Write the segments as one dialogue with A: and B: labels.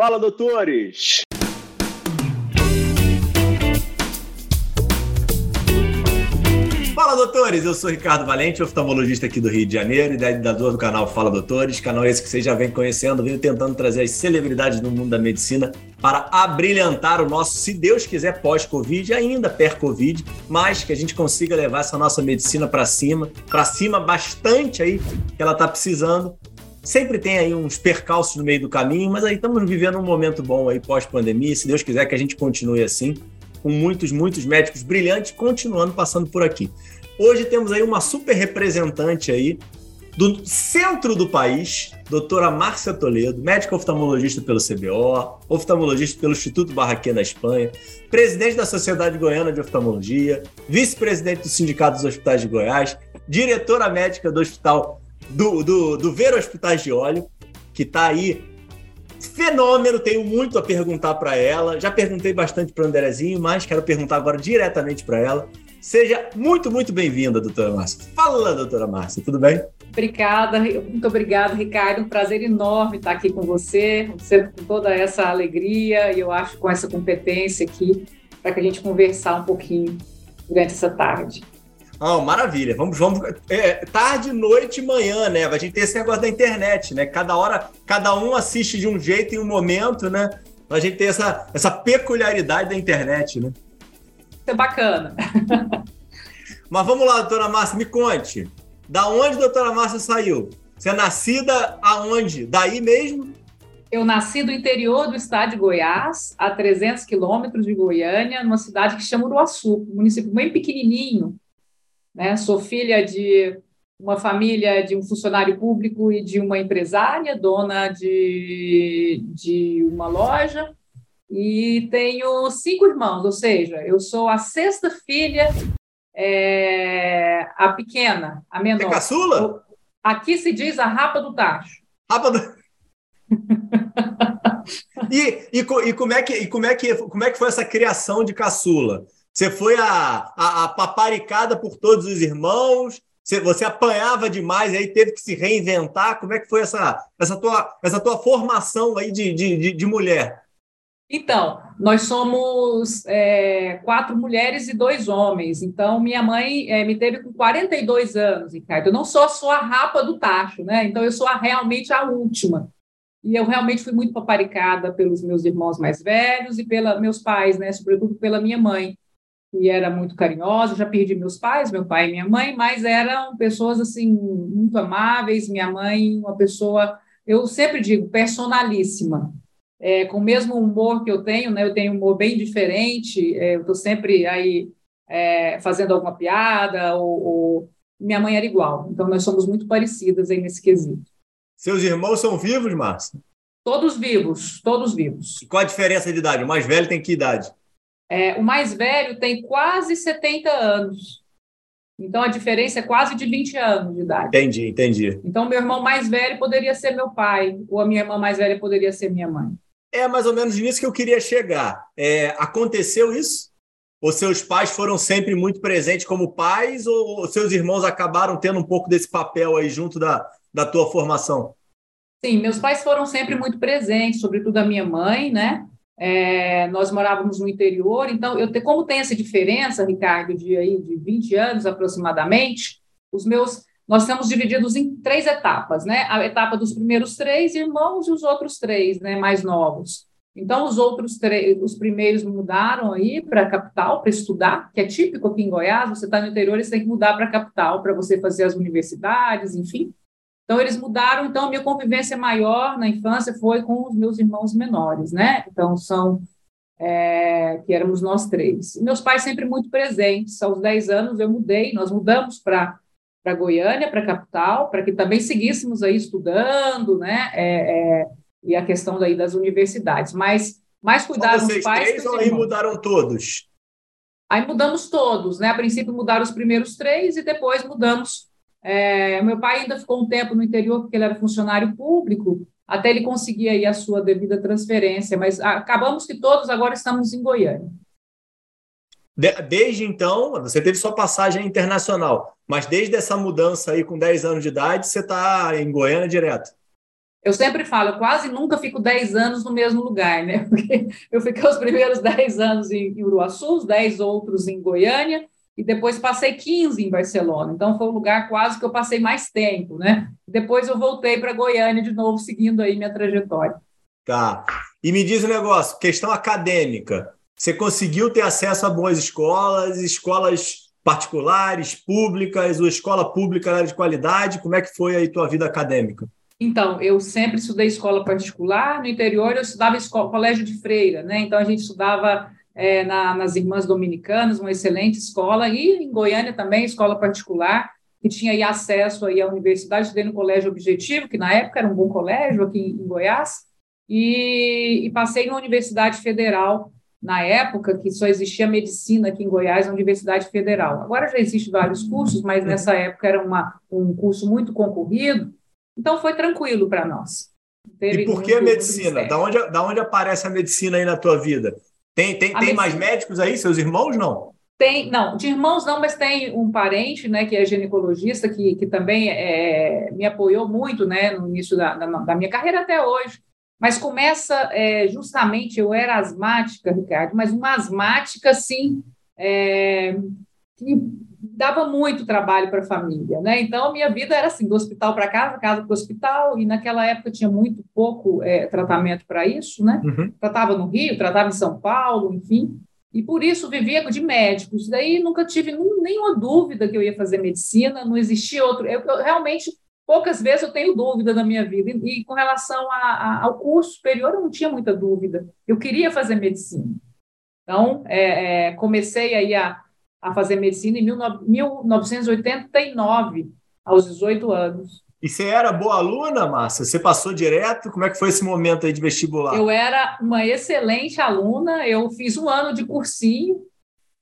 A: Fala, doutores!
B: Fala, doutores! Eu sou Ricardo Valente, oftalmologista aqui do Rio de Janeiro, idealizador do canal Fala Doutores, canal esse que vocês já vem conhecendo, venho tentando trazer as celebridades do mundo da medicina para abrilhantar o nosso, se Deus quiser, pós-Covid, ainda per-Covid, mas que a gente consiga levar essa nossa medicina para cima, para cima bastante aí, que ela está precisando, Sempre tem aí uns percalços no meio do caminho, mas aí estamos vivendo um momento bom aí pós-pandemia. Se Deus quiser que a gente continue assim, com muitos, muitos médicos brilhantes continuando passando por aqui. Hoje temos aí uma super representante aí do centro do país, doutora Márcia Toledo, médica oftalmologista pelo CBO, oftalmologista pelo Instituto Barraquê na Espanha, presidente da Sociedade Goiana de Oftalmologia, vice-presidente do Sindicato dos Hospitais de Goiás, diretora médica do Hospital do, do, do Ver Hospitais de Óleo, que está aí fenômeno, tenho muito a perguntar para ela. Já perguntei bastante para o Andrezinho, mas quero perguntar agora diretamente para ela. Seja muito, muito bem-vinda, doutora Márcia. Fala, doutora Márcia, tudo bem?
C: Obrigada, muito obrigada, Ricardo. Um prazer enorme estar aqui com você, você com toda essa alegria e eu acho com essa competência aqui para que a gente conversar um pouquinho durante essa tarde.
B: Oh, maravilha. Vamos, vamos. É, tarde, noite e manhã, né? A gente tem esse negócio da internet, né? Cada hora, cada um assiste de um jeito em um momento, né? A gente tem essa, essa peculiaridade da internet, né?
C: Isso é bacana.
B: Mas vamos lá, doutora Márcia, me conte. Da onde a doutora Márcia saiu? Você é nascida aonde? Daí mesmo?
C: Eu nasci do interior do estado de Goiás, a 300 quilômetros de Goiânia, numa cidade que chama Uruaçu, um município bem pequenininho, né? Sou filha de uma família de um funcionário público e de uma empresária, dona de, de uma loja, e tenho cinco irmãos, ou seja, eu sou a sexta filha, é, a pequena, a menor. É
B: caçula?
C: Aqui se diz a rapa do tacho.
B: Rapa do... e, e, e, como é que, e como, é que, como é que foi essa criação de caçula? Você foi a, a, a paparicada por todos os irmãos, você, você apanhava demais aí teve que se reinventar. Como é que foi essa, essa, tua, essa tua formação aí de, de, de mulher?
C: Então, nós somos é, quatro mulheres e dois homens. Então, minha mãe é, me teve com 42 anos, Ricardo. Eu não sou só a rapa do tacho, né? Então, eu sou a, realmente a última. E eu realmente fui muito paparicada pelos meus irmãos mais velhos e pelos meus pais, né? Sobretudo pela minha mãe e era muito carinhosa. Já perdi meus pais, meu pai e minha mãe, mas eram pessoas assim muito amáveis. Minha mãe, uma pessoa, eu sempre digo, personalíssima. É, com o mesmo humor que eu tenho, né? Eu tenho um humor bem diferente. É, eu estou sempre aí é, fazendo alguma piada. Ou, ou, minha mãe era igual. Então nós somos muito parecidas aí nesse quesito.
B: Seus irmãos são vivos, Márcia?
C: Todos vivos, todos vivos.
B: E qual a diferença de idade? O mais velho tem que idade?
C: É, o mais velho tem quase 70 anos. Então, a diferença é quase de 20 anos de idade.
B: Entendi, entendi.
C: Então, meu irmão mais velho poderia ser meu pai, ou a minha irmã mais velha poderia ser minha mãe.
B: É mais ou menos nisso que eu queria chegar. É, aconteceu isso? Ou seus pais foram sempre muito presentes como pais, ou seus irmãos acabaram tendo um pouco desse papel aí junto da, da tua formação?
C: Sim, meus pais foram sempre muito presentes, sobretudo a minha mãe, né? É, nós morávamos no interior, então, eu te, como tem essa diferença, Ricardo, de, aí, de 20 anos aproximadamente, os meus, nós estamos divididos em três etapas, né? A etapa dos primeiros três irmãos e os outros três, né, mais novos. Então, os outros três, os primeiros mudaram aí para a capital para estudar, que é típico aqui em Goiás, você está no interior e você tem que mudar para a capital para você fazer as universidades, enfim. Então, eles mudaram, então, minha convivência maior na infância foi com os meus irmãos menores, né? Então, são, é, que éramos nós três. E meus pais sempre muito presentes, aos 10 anos eu mudei, nós mudamos para para Goiânia, para a capital, para que também seguíssemos aí estudando, né? É, é, e a questão daí das universidades. Mas mais cuidaram os pais.
B: Três ou aí mudaram todos?
C: Aí mudamos todos, né? A princípio mudaram os primeiros três e depois mudamos é, meu pai ainda ficou um tempo no interior porque ele era funcionário público, até ele conseguir aí a sua devida transferência, mas acabamos que todos agora estamos em Goiânia.
B: Desde então, você teve sua passagem internacional, mas desde essa mudança aí com 10 anos de idade, você está em Goiânia direto?
C: Eu sempre falo, eu quase nunca fico 10 anos no mesmo lugar, né? Porque eu fiquei os primeiros 10 anos em Uruaçu, os 10 outros em Goiânia, e depois passei 15 em Barcelona. Então foi o lugar quase que eu passei mais tempo, né? Depois eu voltei para Goiânia de novo, seguindo aí minha trajetória.
B: Tá. E me diz um negócio, questão acadêmica. Você conseguiu ter acesso a boas escolas, escolas particulares, públicas, ou escola pública era de qualidade? Como é que foi aí tua vida acadêmica?
C: Então, eu sempre estudei escola particular, no interior eu estudava escola, colégio de freira, né? Então a gente estudava é, na, nas Irmãs Dominicanas, uma excelente escola, e em Goiânia também, escola particular, que tinha aí acesso aí à universidade, estudei no Colégio Objetivo, que na época era um bom colégio aqui em Goiás, e, e passei na Universidade Federal, na época que só existia medicina aqui em Goiás, a Universidade Federal. Agora já existem vários cursos, mas nessa época era uma, um curso muito concorrido, então foi tranquilo para nós.
B: e por que a medicina? Da onde, da onde aparece a medicina aí na tua vida? Tem, tem, tem mais médicos aí, seus irmãos, não?
C: Tem, não, de irmãos não, mas tem um parente, né, que é ginecologista, que, que também é, me apoiou muito, né, no início da, da, da minha carreira até hoje. Mas começa é, justamente, eu era asmática, Ricardo, mas uma asmática, assim, é, que dava muito trabalho para a família, né? Então, minha vida era assim, do hospital para casa, casa para o hospital, e naquela época tinha muito pouco é, tratamento para isso, né? Uhum. Tratava no Rio, tratava em São Paulo, enfim, e por isso vivia de médicos. Daí nunca tive nenhuma dúvida que eu ia fazer medicina, não existia outro. Eu, eu realmente, poucas vezes eu tenho dúvida na minha vida, e, e com relação a, a, ao curso superior, eu não tinha muita dúvida. Eu queria fazer medicina. Então, é, é, comecei aí a a fazer medicina em 1989, aos 18 anos.
B: E você era boa aluna, Márcia? Você passou direto? Como é que foi esse momento aí de vestibular?
C: Eu era uma excelente aluna, eu fiz um ano de cursinho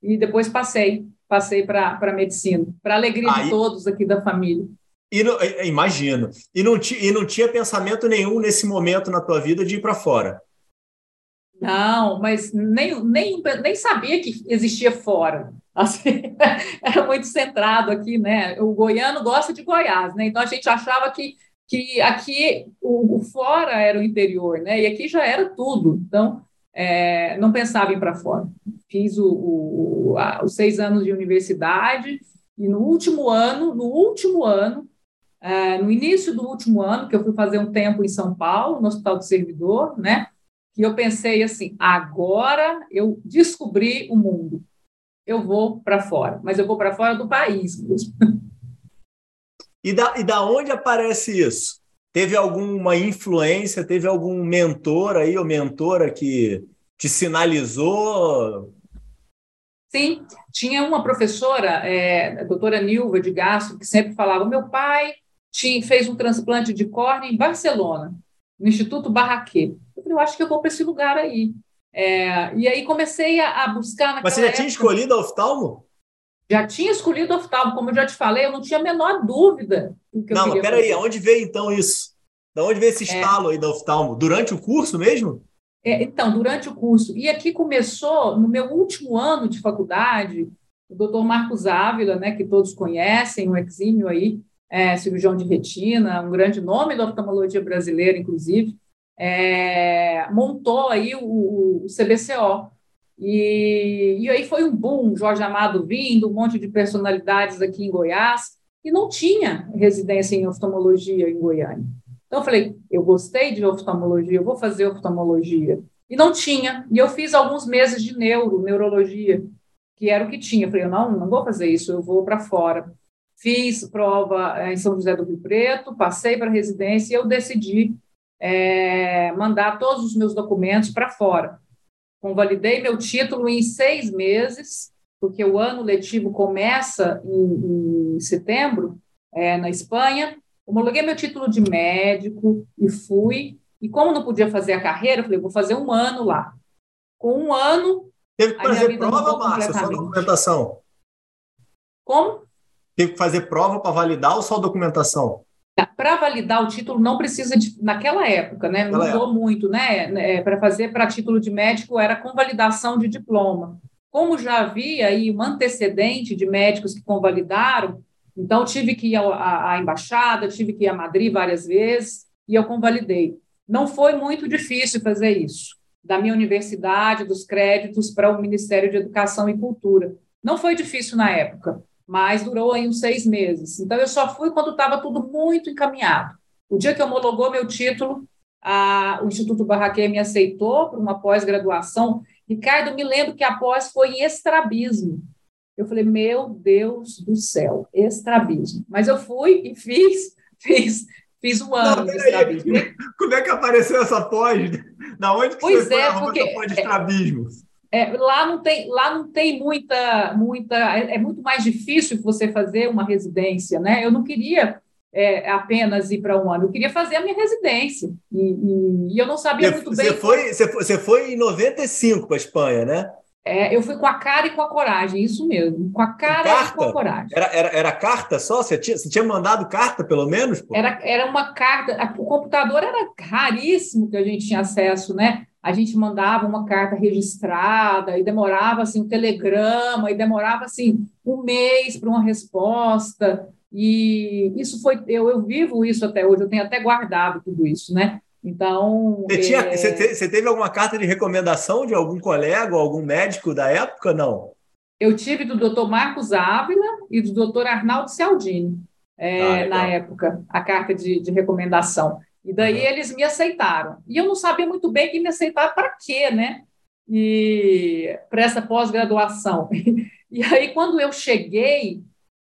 C: e depois passei, passei para medicina, para alegria aí, de todos aqui da família.
B: E não, imagino. E não, e não tinha pensamento nenhum nesse momento na tua vida de ir para fora?
C: Não, mas nem, nem, nem sabia que existia fora. Assim, era muito centrado aqui, né? O goiano gosta de Goiás, né? Então a gente achava que, que aqui o, o fora era o interior, né? E aqui já era tudo. Então é, não pensava em para fora. Fiz o, o, a, os seis anos de universidade e no último ano, no último ano, é, no início do último ano, que eu fui fazer um tempo em São Paulo, no Hospital do Servidor, né? E eu pensei assim, agora eu descobri o mundo eu vou para fora, mas eu vou para fora do país mesmo.
B: E da, e da onde aparece isso? Teve alguma influência, teve algum mentor aí ou mentora que te sinalizou?
C: Sim, tinha uma professora, é, a doutora Nilva de Gastro, que sempre falava: meu pai tinha, fez um transplante de córnea em Barcelona, no Instituto Barraquê. Eu falei, eu acho que eu vou para esse lugar aí. É, e aí comecei a, a buscar.
B: Mas você já época, tinha escolhido a oftalmo?
C: Já tinha escolhido a oftalmo, como eu já te falei, eu não tinha a menor dúvida.
B: não, mas peraí, aonde veio então isso? Da onde veio esse é. estalo é. aí da oftalmo? Durante o curso mesmo?
C: É, então, durante o curso. E aqui começou, no meu último ano de faculdade, o doutor Marcos Ávila, né, que todos conhecem, um exímio aí, é, cirurgião de retina, um grande nome da oftalmologia brasileira, inclusive, é, montou aí o, o CBCO. E, e, aí foi um boom, Jorge Amado vindo, um monte de personalidades aqui em Goiás, e não tinha residência em oftalmologia em Goiânia. Então eu falei, eu gostei de oftalmologia, eu vou fazer oftalmologia. E não tinha. E eu fiz alguns meses de neuro, neurologia, que era o que tinha. Eu falei, não, não vou fazer isso, eu vou para fora. Fiz prova eh, em São José do Rio Preto, passei para residência e eu decidi é, mandar todos os meus documentos para fora. Convalidei meu título em seis meses, porque o ano letivo começa em, em setembro, é, na Espanha. Homologuei meu título de médico e fui. E como não podia fazer a carreira, eu falei, vou fazer um ano lá. Com um ano.
B: Teve que fazer prova, Márcia, sua documentação?
C: Como?
B: Teve que fazer prova para validar ou só documentação?
C: Para validar o título não precisa de, naquela época, né? Mudou época. muito, né? É, para fazer para título de médico era convalidação de diploma. Como já havia aí um antecedente de médicos que convalidaram, então tive que ir à, à embaixada, tive que ir a Madrid várias vezes e eu convalidei. Não foi muito difícil fazer isso, da minha universidade, dos créditos para o Ministério de Educação e Cultura. Não foi difícil na época, mas durou aí uns seis meses. Então, eu só fui quando estava tudo muito encaminhado. O dia que homologou meu título, a, o Instituto Barraquê me aceitou para uma pós-graduação. Ricardo, me lembro que a pós foi em estrabismo. Eu falei, meu Deus do céu, estrabismo. Mas eu fui e fiz, fiz, fiz um ano Não, de estrabismo.
B: Como é que apareceu essa pós? Da onde que
C: pois você é, foi porque,
B: pós de estrabismo?
C: É, é, lá não tem, lá não tem muita, muita, é, é, muito mais difícil você fazer uma residência, né? Eu não queria é, apenas ir para um ano, eu queria fazer a minha residência e, e, e eu não sabia
B: você,
C: muito bem.
B: Você foi, você foi, você foi em 95 para a Espanha, né?
C: É, eu fui com a cara e com a coragem, isso mesmo. Com a cara carta? e com a coragem.
B: Era, era, era carta só? Você tinha, você tinha mandado carta, pelo menos?
C: Era, era uma carta. O computador era raríssimo que a gente tinha acesso, né? A gente mandava uma carta registrada e demorava assim um telegrama e demorava assim um mês para uma resposta. E isso foi eu, eu vivo isso até hoje. Eu tenho até guardado tudo isso, né? Então.
B: Você, tinha, é... você, te, você, teve alguma carta de recomendação de algum colega ou algum médico da época? Não.
C: Eu tive do doutor Marcos Ávila e do doutor Arnaldo Cialdini, é, ah, na época, a carta de, de recomendação. E daí uhum. eles me aceitaram. E eu não sabia muito bem que me aceitaram para quê, né? E para essa pós-graduação. E aí, quando eu cheguei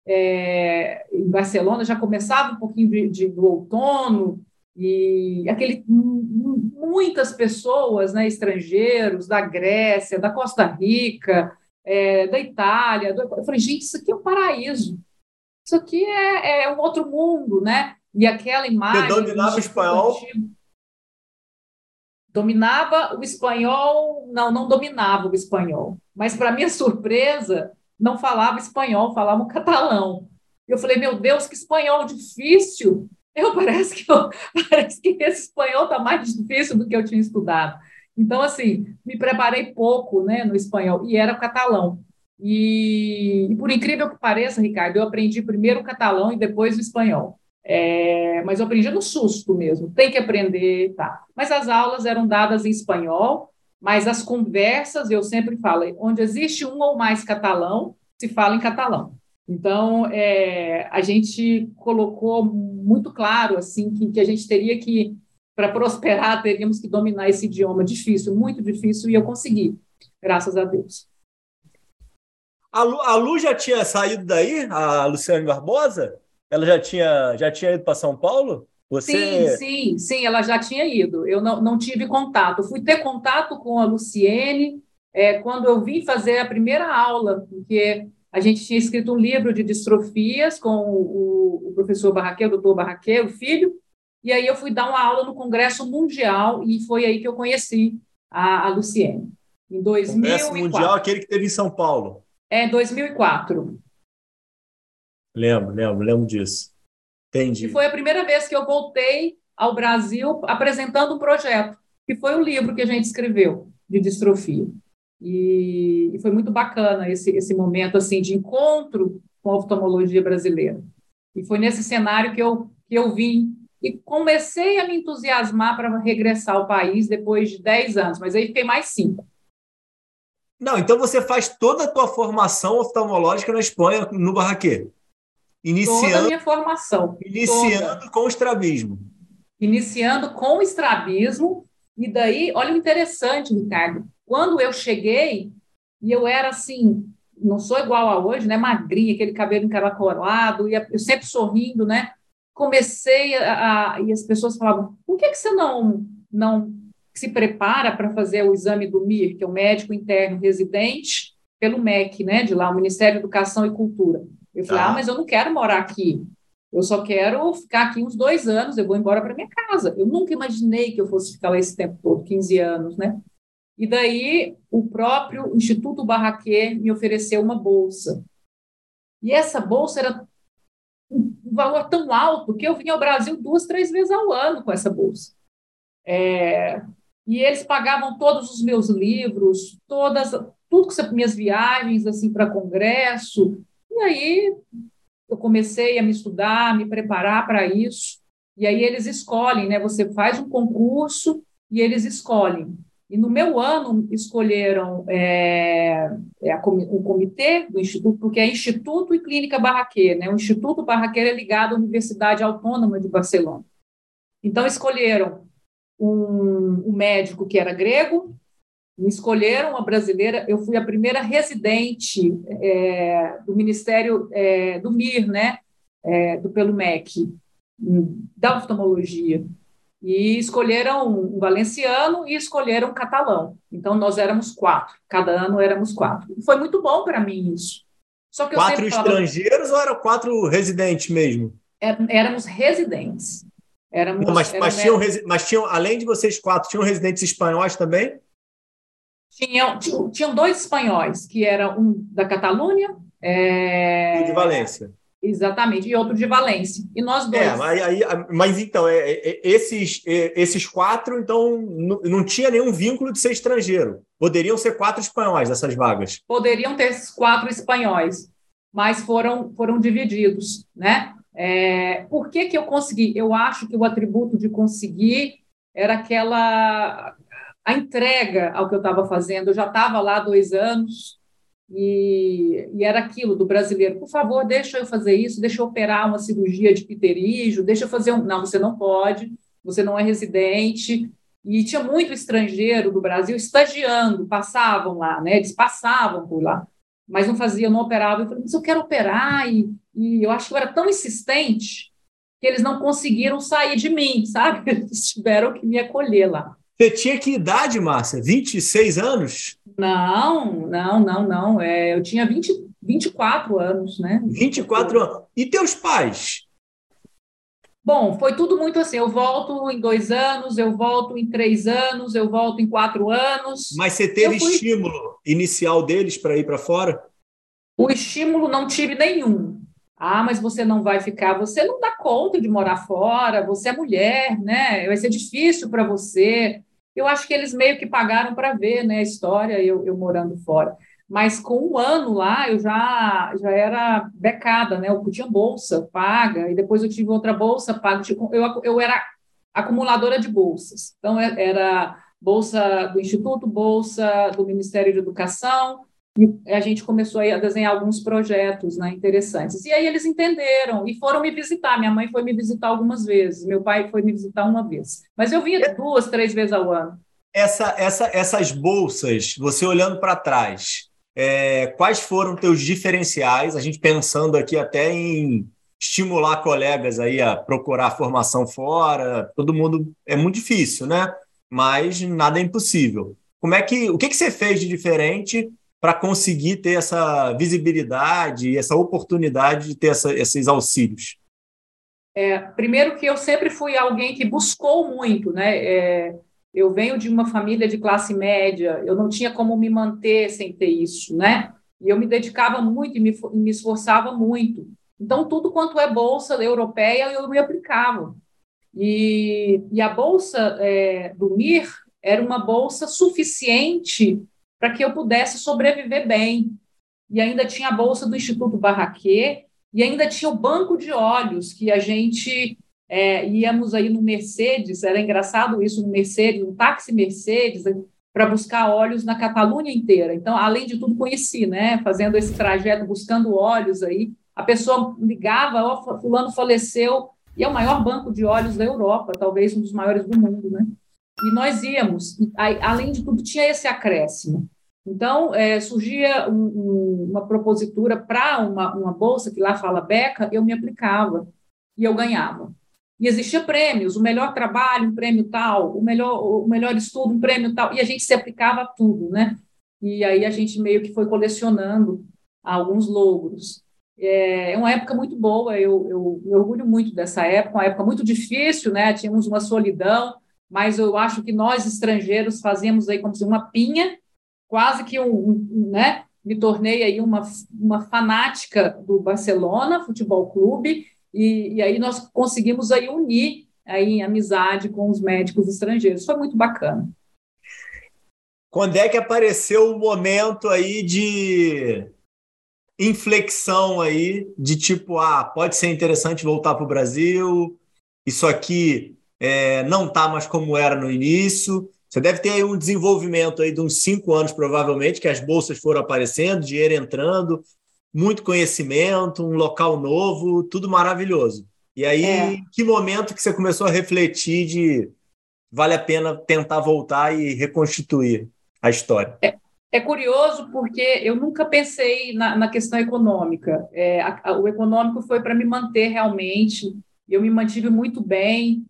C: é, em Barcelona, já começava um pouquinho de, de, do outono, e aquele muitas pessoas, né, estrangeiros da Grécia, da Costa Rica, é, da Itália. Do... Eu falei, gente, isso aqui é um paraíso. Isso aqui é, é um outro mundo, né? E aquela imagem.
B: Você dominava o espanhol?
C: Dominava o espanhol, não, não dominava o espanhol. Mas, para minha surpresa, não falava espanhol, falava um catalão. Eu falei, meu Deus, que espanhol difícil! Eu parece que, eu, parece que esse espanhol está mais difícil do que eu tinha estudado. Então, assim, me preparei pouco né, no espanhol, e era catalão. E, e, por incrível que pareça, Ricardo, eu aprendi primeiro o catalão e depois o espanhol. É, mas eu aprendi no susto mesmo, tem que aprender, tá. Mas as aulas eram dadas em espanhol, mas as conversas, eu sempre falo, onde existe um ou mais catalão, se fala em catalão. Então, é, a gente colocou muito claro assim que, que a gente teria que, para prosperar, teríamos que dominar esse idioma difícil, muito difícil, e eu consegui, graças a Deus.
B: A Lu, a Lu já tinha saído daí, a Luciane Barbosa? Ela já tinha, já tinha ido para São Paulo?
C: Você... Sim, sim, sim, ela já tinha ido. Eu não, não tive contato. Fui ter contato com a Luciene é, quando eu vim fazer a primeira aula, porque a gente tinha escrito um livro de distrofias com o, o professor Barraquê, o doutor Barraquê, o filho, e aí eu fui dar uma aula no Congresso Mundial e foi aí que eu conheci a, a Luciene, em 2004. Congresso
B: Mundial, aquele que teve em São Paulo.
C: É, em 2004.
B: Lembro, lembro, lembro disso. Entendi.
C: E foi a primeira vez que eu voltei ao Brasil apresentando um projeto, que foi o livro que a gente escreveu de distrofia. E, e, foi muito bacana esse, esse momento assim de encontro com a oftalmologia brasileira. E foi nesse cenário que eu, que eu vim e comecei a me entusiasmar para regressar ao país depois de 10 anos, mas aí fiquei mais cinco.
B: Não, então você faz toda a tua formação oftalmológica na Espanha, no Barraquê?
C: Iniciando, toda a minha formação.
B: Iniciando toda. com o estrabismo.
C: Iniciando com o estrabismo, e daí, olha o interessante, Ricardo, quando eu cheguei, e eu era assim, não sou igual a hoje, né? Magrinha, aquele cabelo encaracolado, e eu sempre sorrindo, né? Comecei a, a, e as pessoas falavam: por que, que você não, não se prepara para fazer o exame do MIR, que é o médico interno residente, pelo MEC, né? De lá, o Ministério da Educação e Cultura. Eu falei: ah, ah mas eu não quero morar aqui. Eu só quero ficar aqui uns dois anos, eu vou embora para minha casa. Eu nunca imaginei que eu fosse ficar lá esse tempo todo, 15 anos, né? E daí o próprio Instituto Barraquê me ofereceu uma bolsa. E essa bolsa era um valor tão alto que eu vinha ao Brasil duas, três vezes ao ano com essa bolsa. É, e eles pagavam todos os meus livros, todas, tudo que minhas viagens assim para congresso. E aí eu comecei a me estudar, me preparar para isso. E aí eles escolhem, né? Você faz um concurso e eles escolhem. E no meu ano escolheram é, é o comitê do Instituto, porque é Instituto e Clínica Barraquer, né? O Instituto Barraquer é ligado à Universidade Autônoma de Barcelona. Então escolheram um, um médico que era grego, me escolheram uma brasileira. Eu fui a primeira residente é, do Ministério é, do MIR, né? É, do pelo MEC, da oftalmologia. E escolheram um valenciano e escolheram um catalão. Então, nós éramos quatro. Cada ano éramos quatro. E foi muito bom para mim isso.
B: Só que quatro estrangeiros falava... ou eram quatro residentes mesmo?
C: É, éramos residentes. Éramos,
B: Não, mas, mas, tinham, mas tinham, além de vocês quatro, tinham residentes espanhóis também?
C: Tinham, tinham dois espanhóis, que era um da Catalunha. É...
B: E de Valência.
C: Exatamente, e outro de Valência. E nós dois.
B: É, mas, aí, mas então, é, é, esses, é, esses quatro, então, não, não tinha nenhum vínculo de ser estrangeiro. Poderiam ser quatro espanhóis essas vagas.
C: Poderiam ter quatro espanhóis, mas foram, foram divididos, né? É, por que, que eu consegui? Eu acho que o atributo de conseguir era aquela a entrega ao que eu estava fazendo. Eu já estava lá dois anos e, e, era aquilo do brasileiro. Por favor, deixa eu fazer isso, deixa eu operar uma cirurgia de pterígio, deixa eu fazer um. Não, você não pode, você não é residente. E tinha muito estrangeiro do Brasil estagiando, passavam lá, né? Eles passavam por lá mas não fazia, não operava. Eu falei, mas eu quero operar, e, e eu acho que eu era tão insistente que eles não conseguiram sair de mim, sabe? Eles tiveram que me acolher lá.
B: Você tinha que idade, Márcia? 26 anos?
C: Não, não, não, não. É, eu tinha 20, 24 anos, né?
B: 24 anos. E teus pais?
C: Bom, foi tudo muito assim. Eu volto em dois anos, eu volto em três anos, eu volto em quatro anos.
B: Mas você teve fui... estímulo inicial deles para ir para fora?
C: O estímulo não tive nenhum. Ah, mas você não vai ficar, você não dá conta de morar fora, você é mulher, né? Vai ser difícil para você. Eu acho que eles meio que pagaram para ver né, a história, eu, eu morando fora mas com um ano lá eu já, já era becada, né? Eu tinha bolsa paga, e depois eu tive outra bolsa paga. Eu, eu era acumuladora de bolsas. Então, é, era bolsa do Instituto, bolsa do Ministério de Educação, e a gente começou a desenhar alguns projetos né, interessantes. E aí eles entenderam e foram me visitar. Minha mãe foi me visitar algumas vezes, meu pai foi me visitar uma vez. Mas eu vinha duas, três vezes ao ano.
B: Essa, essa, essas bolsas, você olhando para trás, é, quais foram teus diferenciais? A gente pensando aqui até em estimular colegas aí a procurar formação fora. Todo mundo é muito difícil, né? Mas nada é impossível. Como é que o que, que você fez de diferente para conseguir ter essa visibilidade e essa oportunidade de ter essa, esses auxílios?
C: É, primeiro que eu sempre fui alguém que buscou muito, né? É, eu venho de uma família de classe média, eu não tinha como me manter sem ter isso, né? E eu me dedicava muito e me, me esforçava muito. Então, tudo quanto é bolsa europeia, eu me aplicava. E, e a bolsa é, do MIR era uma bolsa suficiente para que eu pudesse sobreviver bem. E ainda tinha a bolsa do Instituto Barraquet, e ainda tinha o banco de olhos, que a gente é, íamos aí no Mercedes, era engraçado isso no Mercedes, um táxi Mercedes, para buscar óleos na Catalunha inteira. Então, além de tudo, conheci, né? Fazendo esse trajeto, buscando óleos aí. A pessoa ligava, ó, oh, fulano faleceu, e é o maior banco de óleos da Europa, talvez um dos maiores do mundo, né? E nós íamos, e, além de tudo, tinha esse acréscimo. Então, é, surgia um, um, uma propositura para uma, uma bolsa, que lá fala beca, eu me aplicava e eu ganhava. E existia prêmios, o melhor trabalho, um prêmio tal, o melhor, o melhor estudo, um prêmio tal, e a gente se aplicava a tudo, né? E aí a gente meio que foi colecionando alguns logros. É, é uma época muito boa, eu, eu me orgulho muito dessa época, uma época muito difícil, né? Tínhamos uma solidão, mas eu acho que nós estrangeiros fazíamos aí como se uma pinha, quase que um, um né? Me tornei aí uma, uma fanática do Barcelona Futebol Clube e, e aí nós conseguimos aí unir aí em amizade com os médicos estrangeiros. Foi muito bacana.
B: Quando é que apareceu o momento aí de inflexão aí, de tipo, ah, pode ser interessante voltar para o Brasil, isso aqui é, não está mais como era no início. Você deve ter aí um desenvolvimento aí de uns cinco anos, provavelmente, que as bolsas foram aparecendo, dinheiro entrando, muito conhecimento, um local novo, tudo maravilhoso. E aí, é. que momento que você começou a refletir de vale a pena tentar voltar e reconstituir a história?
C: É, é curioso porque eu nunca pensei na, na questão econômica. É, a, a, o econômico foi para me manter realmente. Eu me mantive muito bem.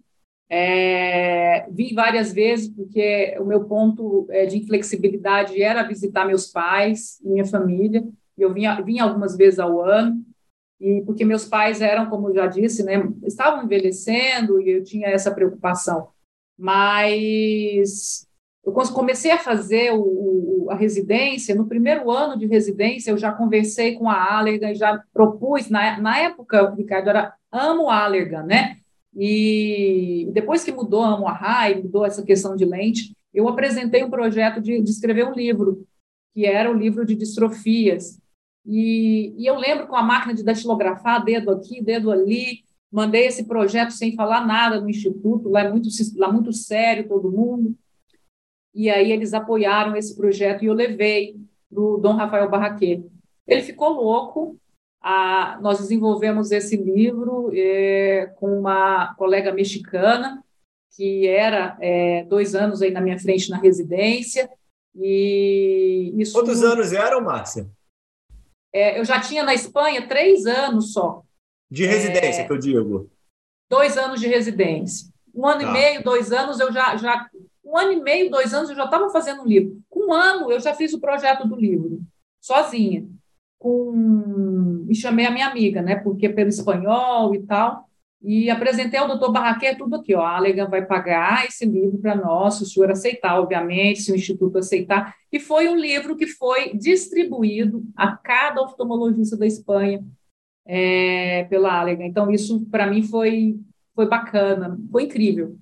C: É, vim várias vezes porque o meu ponto é, de inflexibilidade era visitar meus pais e minha família. Eu vinha, vinha algumas vezes ao ano e porque meus pais eram, como eu já disse, né, estavam envelhecendo e eu tinha essa preocupação. Mas eu comecei a fazer o, a residência, no primeiro ano de residência, eu já conversei com a Allergan já propus, na, na época, Ricardo, era amo Allergan, né? E depois que mudou a RAI, mudou essa questão de lente, eu apresentei um projeto de, de escrever um livro, que era o livro de distrofias. E, e eu lembro com a máquina de datilografar, dedo aqui, dedo ali, mandei esse projeto sem falar nada no instituto, lá é muito, lá muito sério todo mundo. E aí eles apoiaram esse projeto e eu levei para o Dom Rafael Barraquê. Ele ficou louco. A, nós desenvolvemos esse livro é, com uma colega mexicana que era é, dois anos aí na minha frente na residência. E
B: isso, Quantos anos eram, Márcia?
C: É, eu já tinha na Espanha três anos só.
B: De residência, é, que eu digo.
C: Dois anos de residência. Um ano tá. e meio, dois anos, eu já, já um ano e meio, dois anos, eu já estava fazendo um livro. Com um ano, eu já fiz o projeto do livro, sozinha. Com... E chamei a minha amiga, né? Porque pelo espanhol e tal. E apresentei ao doutor Barraquê tudo aqui, ó. A Alegan vai pagar esse livro para nós, se o senhor aceitar, obviamente, se o Instituto aceitar. E foi um livro que foi distribuído a cada oftalmologista da Espanha é, pela Alegan. Então, isso para mim foi, foi bacana, foi incrível.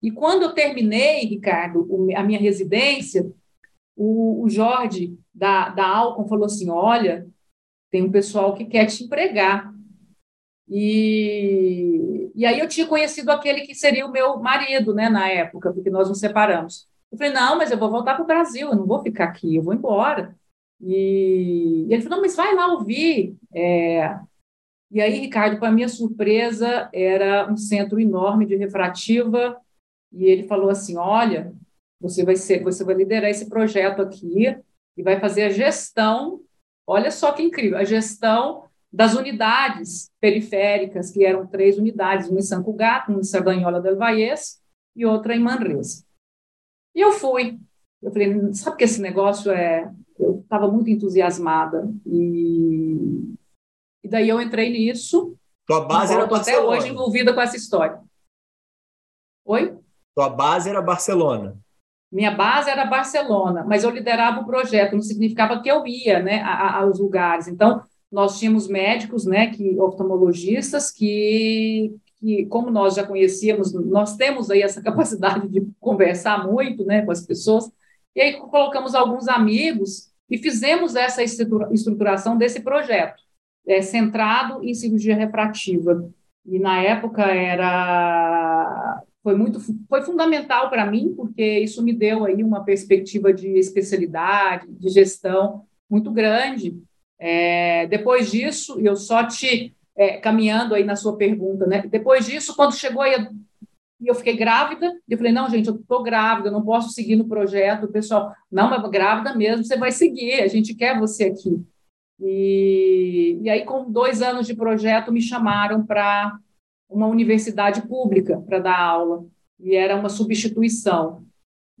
C: E quando eu terminei, Ricardo, a minha residência, o, o Jorge da, da Alcon falou assim: olha, tem um pessoal que quer te empregar. E, e aí eu tinha conhecido aquele que seria o meu marido, né, na época, porque nós nos separamos. Eu falei, não, mas eu vou voltar para o Brasil, eu não vou ficar aqui, eu vou embora. E, e ele falou, não, mas vai lá ouvir. É... E aí, Ricardo, para minha surpresa, era um centro enorme de refrativa e ele falou assim: olha, você vai ser, você vai liderar esse projeto aqui e vai fazer a gestão. Olha só que incrível, a gestão das unidades periféricas, que eram três unidades, uma em São Cugat, uma em Sardanhola del Vallès e outra em Manresa. E eu fui. Eu falei, sabe que esse negócio é... Eu estava muito entusiasmada. E... e daí eu entrei nisso.
B: Tua base era
C: até hoje envolvida com essa história. Oi?
B: Sua base era Barcelona.
C: Minha base era Barcelona, mas eu liderava o projeto, não significava que eu ia né, aos lugares. Então, nós tínhamos médicos, né, que, oftalmologistas, que, que, como nós já conhecíamos, nós temos aí essa capacidade de conversar muito né, com as pessoas, e aí colocamos alguns amigos e fizemos essa estruturação desse projeto, é, centrado em cirurgia refrativa. E na época era foi muito foi fundamental para mim porque isso me deu aí uma perspectiva de especialidade de gestão muito grande. É, depois disso eu só te é, caminhando aí na sua pergunta né? Depois disso quando chegou aí e eu fiquei grávida eu falei não gente eu estou grávida eu não posso seguir no projeto o pessoal não mas grávida mesmo você vai seguir a gente quer você aqui. E, e aí com dois anos de projeto me chamaram para uma universidade pública para dar aula, e era uma substituição.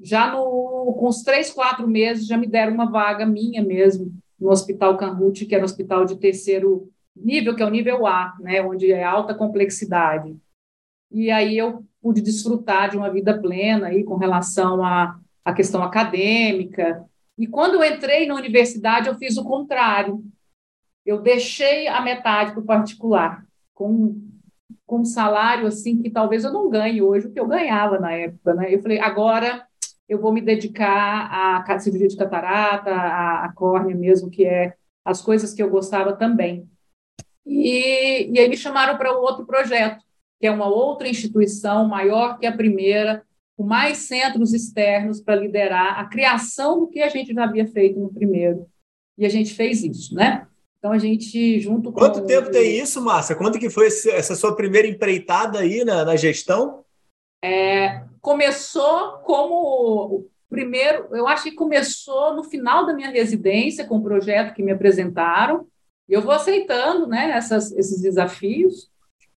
C: Já no, com os três, quatro meses, já me deram uma vaga minha mesmo, no Hospital Canruti, que era um hospital de terceiro nível, que é o nível A, né, onde é alta complexidade. E aí eu pude desfrutar de uma vida plena aí, com relação à, à questão acadêmica. E quando eu entrei na universidade, eu fiz o contrário. Eu deixei a metade para o particular, com com um salário assim que talvez eu não ganhe hoje o que eu ganhava na época, né? Eu falei, agora eu vou me dedicar à cirurgia de catarata, à, à córnea mesmo, que é as coisas que eu gostava também. E, e aí me chamaram para um outro projeto, que é uma outra instituição maior que a primeira, com mais centros externos para liderar a criação do que a gente já havia feito no primeiro. E a gente fez isso, né? Então a gente junto
B: com Quanto tempo tem isso, Márcia? Quanto que foi essa sua primeira empreitada aí na, na gestão?
C: É, começou como primeiro, eu acho que começou no final da minha residência com o projeto que me apresentaram. E eu vou aceitando, né, essas, esses desafios.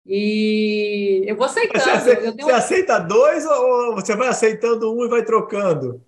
C: E eu vou aceitando. Você,
B: aceita, tenho... você aceita dois ou você vai aceitando um e vai trocando?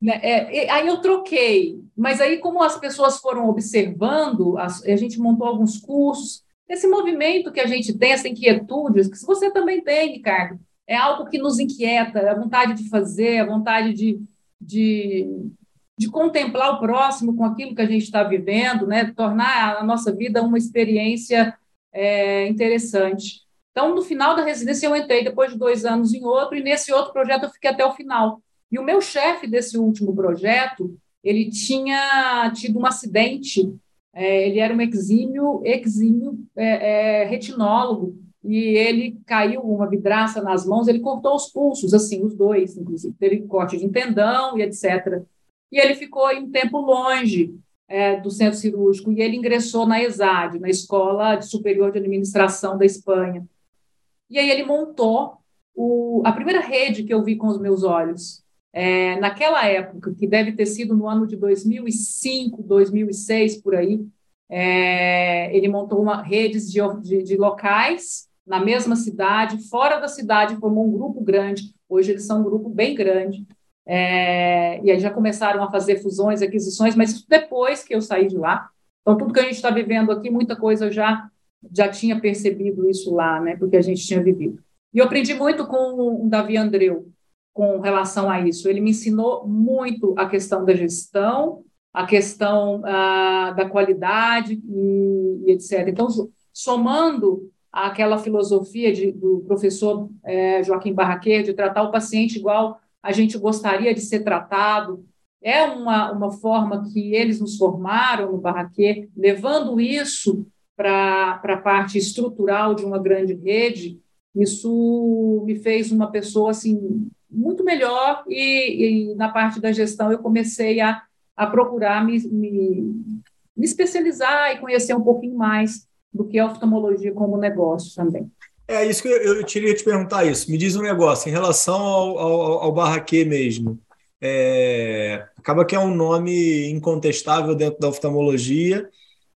C: Né, é, aí eu troquei, mas aí, como as pessoas foram observando, a, a gente montou alguns cursos. Esse movimento que a gente tem, essa inquietude, que você também tem, Ricardo, é algo que nos inquieta, a vontade de fazer, a vontade de, de, de contemplar o próximo com aquilo que a gente está vivendo, né? tornar a nossa vida uma experiência é, interessante. Então, no final da residência, eu entrei depois de dois anos em outro, e nesse outro projeto eu fiquei até o final. E o meu chefe desse último projeto, ele tinha tido um acidente, é, ele era um exímio, exímio é, é, retinólogo, e ele caiu uma vidraça nas mãos, ele cortou os pulsos, assim, os dois, inclusive, teve corte de tendão e etc. E ele ficou um tempo longe é, do centro cirúrgico e ele ingressou na ESAD, na Escola Superior de Administração da Espanha. E aí ele montou o, a primeira rede que eu vi com os meus olhos. É, naquela época, que deve ter sido no ano de 2005, 2006, por aí, é, ele montou uma, redes de, de, de locais na mesma cidade, fora da cidade, formou um grupo grande. Hoje eles são um grupo bem grande. É, e aí já começaram a fazer fusões, aquisições, mas isso depois que eu saí de lá. Então, tudo que a gente está vivendo aqui, muita coisa eu já, já tinha percebido isso lá, né, porque a gente tinha vivido. E eu aprendi muito com o Davi Andreu com relação a isso. Ele me ensinou muito a questão da gestão, a questão ah, da qualidade e, e, etc. Então, somando aquela filosofia de, do professor é, Joaquim Barraquer de tratar o paciente igual a gente gostaria de ser tratado. É uma, uma forma que eles nos formaram no Barraquê, levando isso para a parte estrutural de uma grande rede. Isso me fez uma pessoa assim muito melhor e, e na parte da gestão eu comecei a, a procurar me, me, me especializar e conhecer um pouquinho mais do que a oftalmologia como negócio também.
B: É isso que eu, eu queria te perguntar isso. Me diz um negócio em relação ao, ao, ao Barraquê mesmo. É, acaba que é um nome incontestável dentro da oftalmologia,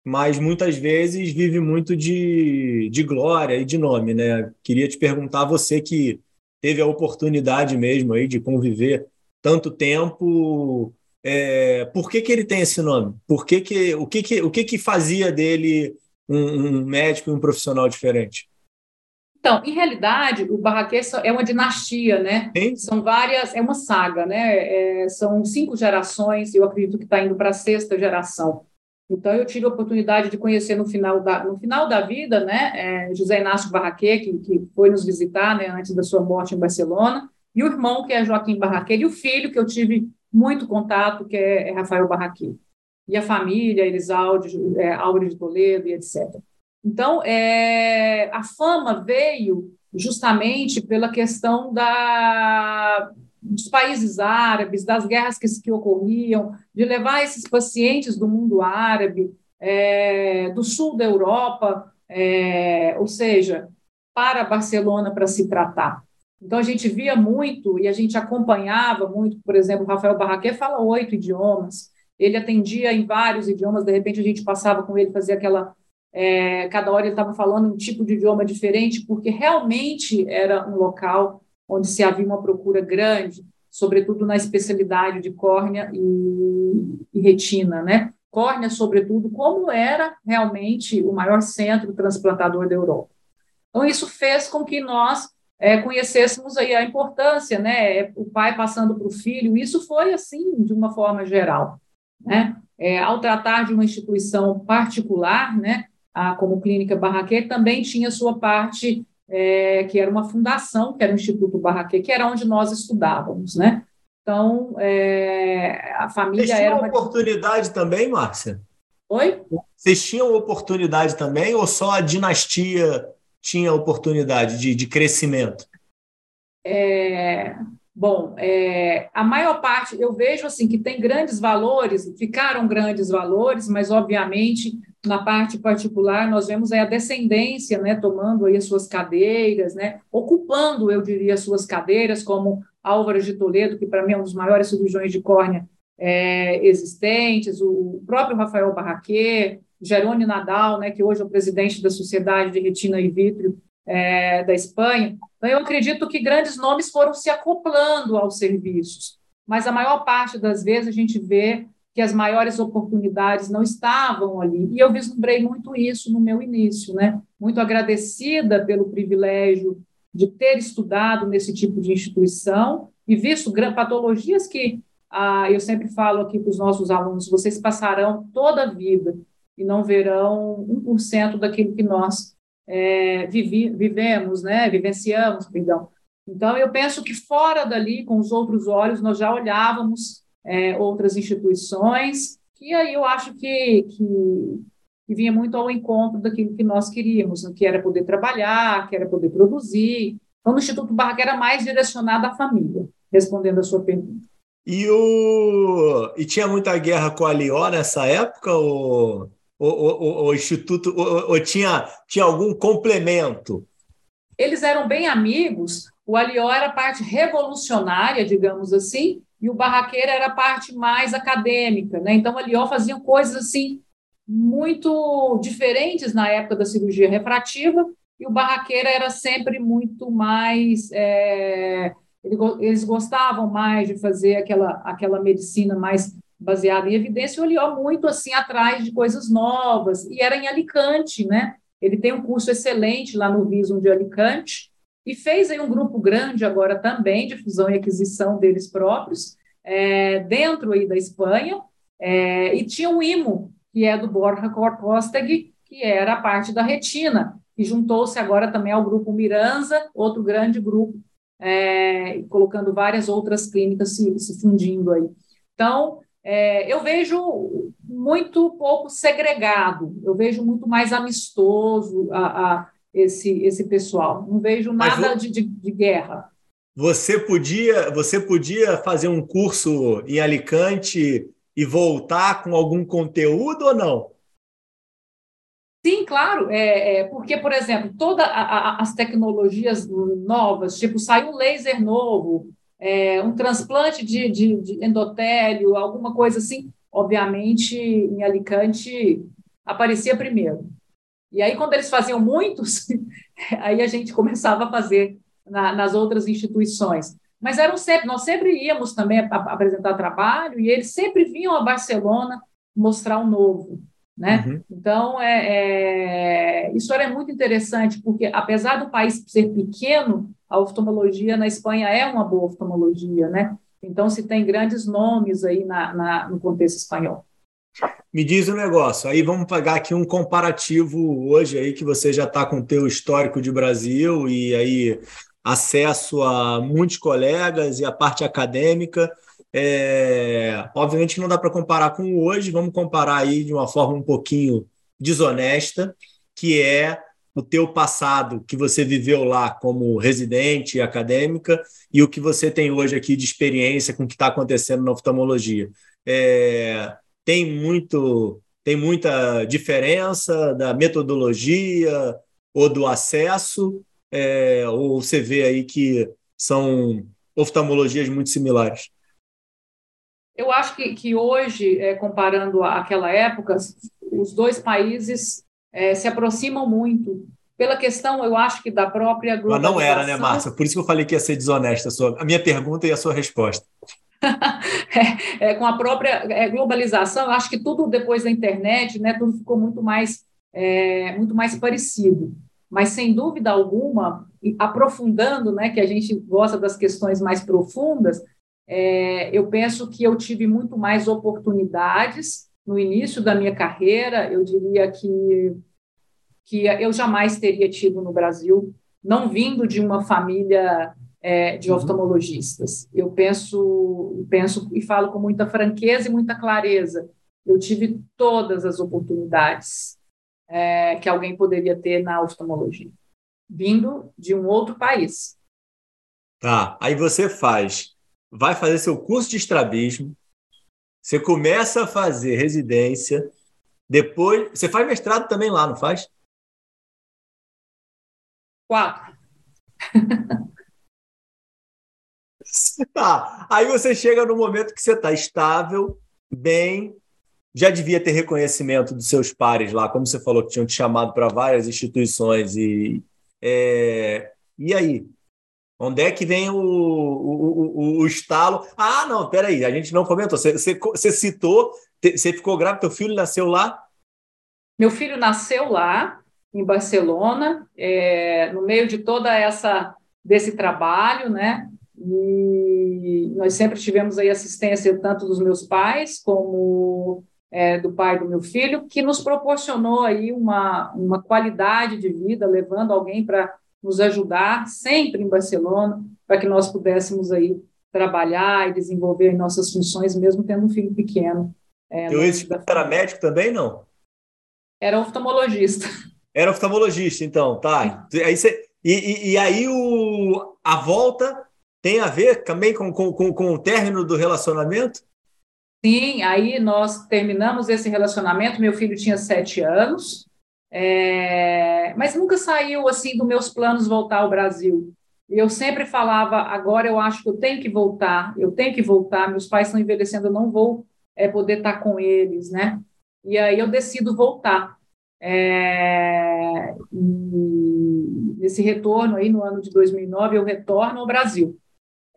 B: mas muitas vezes vive muito de, de glória e de nome, né? Queria te perguntar, você que teve a oportunidade mesmo aí de conviver tanto tempo, é, por que, que ele tem esse nome? Por que que, o que, que, o que, que fazia dele um, um médico e um profissional diferente?
C: Então, em realidade, o Barraquês é uma dinastia, né? Sim. São várias, é uma saga, né? É, são cinco gerações, eu acredito que está indo para a sexta geração. Então, eu tive a oportunidade de conhecer no final da, no final da vida, né, é, José Inácio Barraquê, que, que foi nos visitar, né, antes da sua morte em Barcelona, e o irmão, que é Joaquim Barraquê, e o filho, que eu tive muito contato, que é, é Rafael Barraquê. E a família, Elisalde, é, Áureo de Toledo e etc. Então, é, a fama veio justamente pela questão da, dos países árabes, das guerras que, que ocorriam, de levar esses pacientes do mundo árabe, é, do sul da Europa, é, ou seja, para Barcelona para se tratar. Então, a gente via muito e a gente acompanhava muito, por exemplo, Rafael Barraquê fala oito idiomas, ele atendia em vários idiomas, de repente a gente passava com ele, fazia aquela é, cada hora ele estava falando um tipo de idioma diferente, porque realmente era um local onde se havia uma procura grande, sobretudo na especialidade de córnea e, e retina, né? Córnea, sobretudo, como era realmente o maior centro transplantador da Europa. Então, isso fez com que nós é, conhecêssemos aí a importância, né? O pai passando para o filho, isso foi assim, de uma forma geral, né? É, ao tratar de uma instituição particular, né? a, como Clínica Barraquê, também tinha sua parte, é, que era uma fundação, que era o Instituto Barraquê, que era onde nós estudávamos, né? Então, é, a família
B: Vocês
C: era
B: uma oportunidade também, Márcia?
C: Oi?
B: Vocês tinham oportunidade também ou só a dinastia tinha oportunidade de, de crescimento?
C: É, bom, é, a maior parte, eu vejo assim que tem grandes valores, ficaram grandes valores, mas obviamente na parte particular nós vemos a descendência, né, tomando aí as suas cadeiras, né, ocupando, eu diria, as suas cadeiras, como Álvares de Toledo, que para mim é um dos maiores cirurgiões de córnea é, existentes, o próprio Rafael Barraquet, Jerônimo Nadal, né, que hoje é o presidente da Sociedade de Retina e Vítreo é, da Espanha. Então, eu acredito que grandes nomes foram se acoplando aos serviços, mas a maior parte das vezes a gente vê que as maiores oportunidades não estavam ali. E eu vislumbrei muito isso no meu início, né? Muito agradecida pelo privilégio de ter estudado nesse tipo de instituição e visto patologias que ah, eu sempre falo aqui para os nossos alunos: vocês passarão toda a vida e não verão 1% daquilo que nós é, vivi, vivemos, né, vivenciamos, perdão. Então, eu penso que fora dali, com os outros olhos, nós já olhávamos é, outras instituições, que aí eu acho que, que, que, vinha muito ao encontro daquilo que nós queríamos, que era poder trabalhar, que era poder produzir. Então, no Instituto Barra era mais direcionado à família, respondendo a sua pergunta.
B: E, o... e tinha muita guerra com a Lió nessa época? Ou o, o, o Instituto ou, tinha, tinha algum complemento?
C: Eles eram bem amigos. O Alió era parte revolucionária, digamos assim, e o Barraqueira era a parte mais acadêmica. Né? Então, o Alió fazia coisas assim muito diferentes na época da cirurgia refrativa, e o Barraqueira era sempre muito mais. É, eles gostavam mais de fazer aquela, aquela medicina mais baseada em evidência, olhou muito assim atrás de coisas novas, e era em Alicante, né? Ele tem um curso excelente lá no Visum de Alicante, e fez aí um grupo grande agora também de fusão e aquisição deles próprios, é, dentro aí da Espanha, é, e tinha um IMO, que é do Borja Cortosteg, que era a parte da retina, e juntou-se agora também ao grupo Miranza, outro grande grupo, é, colocando várias outras clínicas se, se fundindo aí. Então, é, eu vejo muito pouco segregado, eu vejo muito mais amistoso a, a esse, esse pessoal. Não vejo nada de, de, de, guerra.
B: Você podia, você podia fazer um curso em Alicante e voltar com algum conteúdo ou não?
C: Sim, claro, é, é porque, por exemplo, todas as tecnologias novas, tipo, sai um laser novo, é, um transplante de, de, de, endotélio, alguma coisa assim, obviamente em Alicante aparecia primeiro. E aí, quando eles faziam muitos, aí a gente começava a fazer na, nas outras instituições. Mas eram sempre, nós sempre íamos também apresentar trabalho e eles sempre vinham a Barcelona mostrar o novo. Né? Uhum. Então, é, é, isso era muito interessante, porque apesar do país ser pequeno, a oftalmologia na Espanha é uma boa oftalmologia, né? Então, se tem grandes nomes aí na, na, no contexto espanhol.
B: Me diz um negócio, aí vamos pegar aqui um comparativo hoje aí que você já está com o teu histórico de Brasil e aí acesso a muitos colegas e a parte acadêmica. É, obviamente que não dá para comparar com hoje, vamos comparar aí de uma forma um pouquinho desonesta, que é o teu passado que você viveu lá como residente acadêmica e o que você tem hoje aqui de experiência com o que está acontecendo na oftalmologia. É, tem muito tem muita diferença da metodologia ou do acesso, é, ou você vê aí que são oftalmologias muito similares?
C: Eu acho que, que hoje, é, comparando àquela época, os dois países é, se aproximam muito. Pela questão, eu acho que da própria globalização.
B: Mas não era, né, Márcia? Por isso que eu falei que ia ser desonesta a, sua, a minha pergunta e a sua resposta.
C: é, é, com a própria é, globalização, eu acho que tudo depois da internet, né, tudo ficou muito mais, é, muito mais parecido. Mas, sem dúvida alguma, aprofundando, né, que a gente gosta das questões mais profundas, é, eu penso que eu tive muito mais oportunidades no início da minha carreira. Eu diria que, que eu jamais teria tido no Brasil, não vindo de uma família é, de uhum. oftalmologistas. Eu penso, penso e falo com muita franqueza e muita clareza. Eu tive todas as oportunidades é, que alguém poderia ter na oftalmologia. vindo de um outro país.
B: Tá, aí você faz, vai fazer seu curso de estrabismo, você começa a fazer residência, depois. Você faz mestrado também lá, não faz?
C: Quatro.
B: tá. Aí você chega no momento que você está estável, bem, já devia ter reconhecimento dos seus pares lá, como você falou que tinham te chamado para várias instituições e é... e aí onde é que vem o, o, o, o estalo? Ah, não, peraí, a gente não comentou. Você, você, você citou, você ficou grávida, teu filho nasceu lá?
C: Meu filho nasceu lá, em Barcelona, é, no meio de toda essa desse trabalho, né? E nós sempre tivemos aí assistência tanto dos meus pais como é, do pai do meu filho, que nos proporcionou aí uma, uma qualidade de vida, levando alguém para nos ajudar sempre em Barcelona, para que nós pudéssemos aí trabalhar e desenvolver nossas funções, mesmo tendo um filho pequeno.
B: É, Teu ex era médico também, não?
C: Era oftalmologista.
B: Era oftalmologista, então, tá. Aí você, e, e, e, aí o, a volta tem a ver também com, com, com, o término do relacionamento?
C: Sim, aí nós terminamos esse relacionamento. Meu filho tinha sete anos, é, mas nunca saiu assim dos meus planos voltar ao Brasil. Eu sempre falava, agora eu acho que eu tenho que voltar, eu tenho que voltar. Meus pais estão envelhecendo, eu não vou é, poder estar com eles, né? E aí eu decido voltar. É, nesse retorno aí no ano de 2009 eu retorno ao Brasil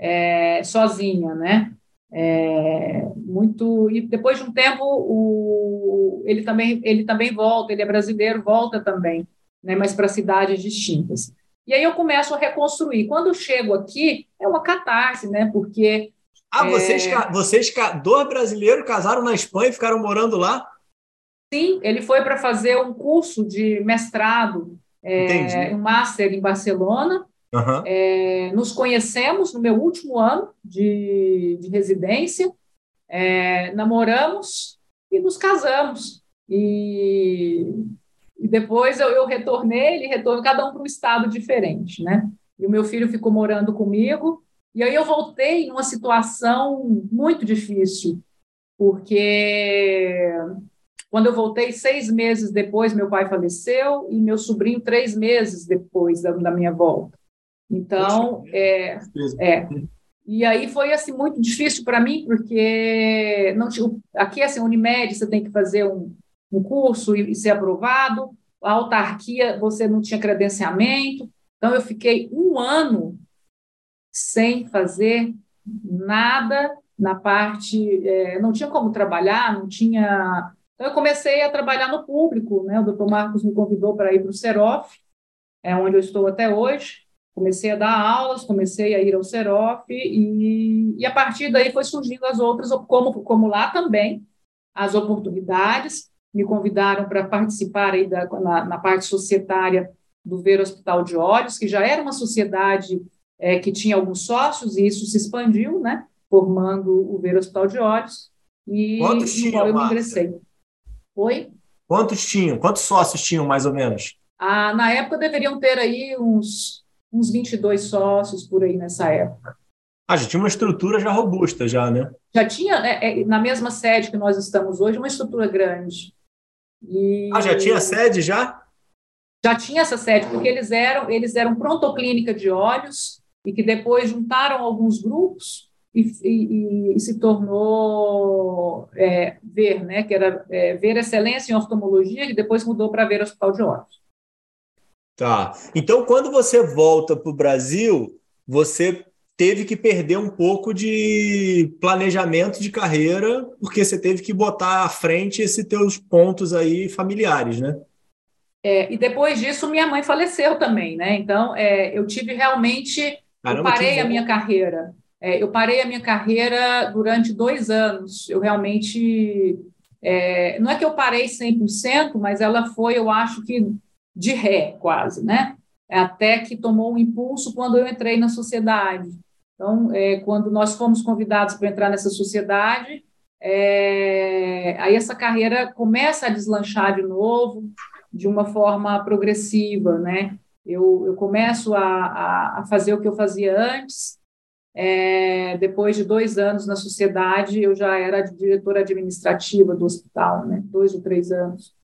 C: é, sozinha, né? É, muito e depois de um tempo o, ele também ele também volta ele é brasileiro volta também né? Mas para cidades distintas. E aí eu começo a reconstruir. Quando eu chego aqui é uma catarse né? Porque
B: ah vocês é... vocês dois brasileiros casaram na Espanha e ficaram morando lá?
C: Sim ele foi para fazer um curso de mestrado é, um master em Barcelona Uhum. É, nos conhecemos no meu último ano de, de residência, é, namoramos e nos casamos. E, e depois eu, eu retornei, ele retornou, cada um para um estado diferente, né? E o meu filho ficou morando comigo. E aí eu voltei em uma situação muito difícil, porque quando eu voltei, seis meses depois, meu pai faleceu e meu sobrinho, três meses depois da, da minha volta. Então, é, é. E aí foi assim muito difícil para mim, porque não aqui assim, Unimed você tem que fazer um, um curso e, e, ser aprovado, a autarquia você não tinha credenciamento, então eu fiquei um ano sem fazer nada na parte, é, não tinha como trabalhar, não tinha. Então eu comecei a trabalhar no público, né? O doutor Marcos me convidou para ir para o Serof, é onde eu estou até hoje. Comecei a dar aulas, comecei a ir ao Serof e, e a partir daí foi surgindo as outras, como, como lá também, as oportunidades. Me convidaram para participar aí da, na, na, parte societária do Ver Hospital de Olhos, que já era uma sociedade é, que tinha alguns sócios e isso se expandiu, né, formando o Ver Hospital de Olhos. E
B: Quantos tinham,
C: eu ingressei. Oi?
B: Quantos tinham? Quantos sócios tinham, mais ou menos?
C: Ah, na época deveriam ter aí uns uns 22 sócios por aí nessa época.
B: Ah, já tinha uma estrutura já robusta, já, né?
C: Já tinha, é, é, na mesma sede que nós estamos hoje, uma estrutura grande.
B: E... Ah, já tinha sede já?
C: Já tinha essa sede, porque eles eram, eles eram prontoclínica de olhos e que depois juntaram alguns grupos e, e, e se tornou é, Ver, né? Que era é, Ver Excelência em Oftalmologia, e depois mudou para Ver Hospital de Olhos.
B: Tá. Então, quando você volta para o Brasil, você teve que perder um pouco de planejamento de carreira, porque você teve que botar à frente esses teus pontos aí familiares, né?
C: É, e depois disso, minha mãe faleceu também, né? Então, é, eu tive realmente. Caramba, eu parei a minha carreira. É, eu parei a minha carreira durante dois anos. Eu realmente. É, não é que eu parei 100%, mas ela foi, eu acho que de ré, quase, né? Até que tomou um impulso quando eu entrei na sociedade. Então, é, quando nós fomos convidados para entrar nessa sociedade, é, aí essa carreira começa a deslanchar de novo, de uma forma progressiva, né? Eu, eu começo a, a, a fazer o que eu fazia antes. É, depois de dois anos na sociedade, eu já era diretora administrativa do hospital, né? Dois ou três anos.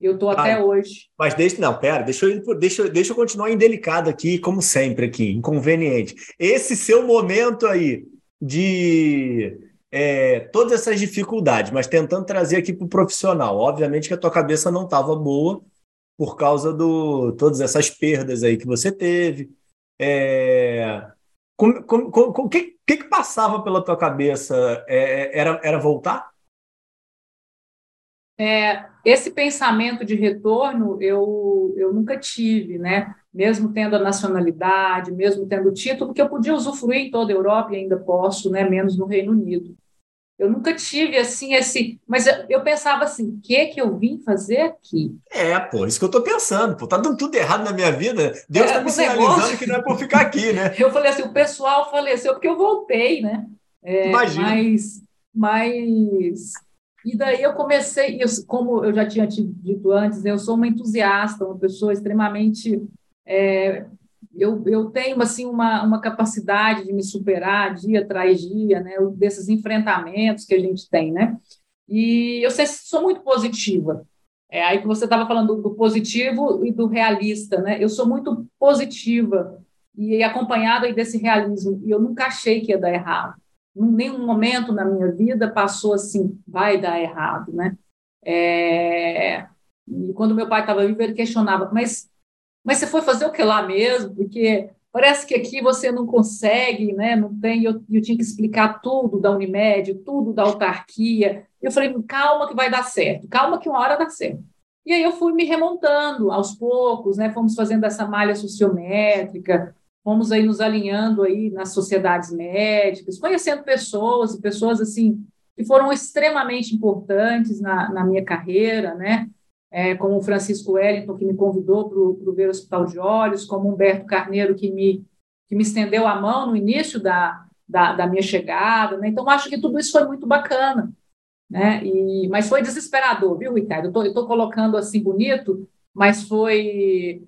C: Eu estou até ah, hoje.
B: Mas deixa, não, pera, deixa eu, deixa, deixa eu continuar indelicado aqui, como sempre aqui, inconveniente. Esse seu momento aí de é, todas essas dificuldades, mas tentando trazer aqui para o profissional. Obviamente que a tua cabeça não estava boa por causa do todas essas perdas aí que você teve. É, o que, que, que, passava pela tua cabeça? É, era, era voltar?
C: É, esse pensamento de retorno eu, eu nunca tive, né? Mesmo tendo a nacionalidade, mesmo tendo o título, porque eu podia usufruir em toda a Europa e ainda posso, né? Menos no Reino Unido. Eu nunca tive assim esse, mas eu, eu pensava assim, o que que eu vim fazer aqui?
B: É, pô, isso que eu tô pensando, pô, tá dando tudo errado na minha vida. Deus está é, me sinalizando negócio... que não é por ficar aqui, né?
C: eu falei assim, o pessoal faleceu porque eu voltei, né? É, Imagina. Mas, mas e daí eu comecei, eu, como eu já tinha dito antes, eu sou uma entusiasta, uma pessoa extremamente é, eu, eu tenho assim uma, uma capacidade de me superar dia atrás dia, né, desses enfrentamentos que a gente tem, né? E eu sou muito positiva. É aí que você estava falando do positivo e do realista, né? Eu sou muito positiva e acompanhada desse realismo. E eu nunca achei que ia dar errado. Nenhum momento na minha vida passou assim, vai dar errado, né? É... E quando meu pai estava vivo, ele questionava, mas mas você foi fazer o que lá mesmo? Porque parece que aqui você não consegue, né? Não tem. Eu, eu tinha que explicar tudo da Unimed, tudo da autarquia. Eu falei, calma que vai dar certo, calma que uma hora dá certo. E aí eu fui me remontando aos poucos, né? Fomos fazendo essa malha sociométrica, fomos aí nos alinhando aí nas sociedades médicas, conhecendo pessoas e pessoas assim que foram extremamente importantes na, na minha carreira, né? é, como o Francisco Wellington, que me convidou para o Ver Hospital de Olhos, como Humberto Carneiro, que me, que me estendeu a mão no início da, da, da minha chegada. Né? Então, acho que tudo isso foi muito bacana. Né? E, mas foi desesperador, viu, Ricardo? Eu estou colocando assim bonito, mas foi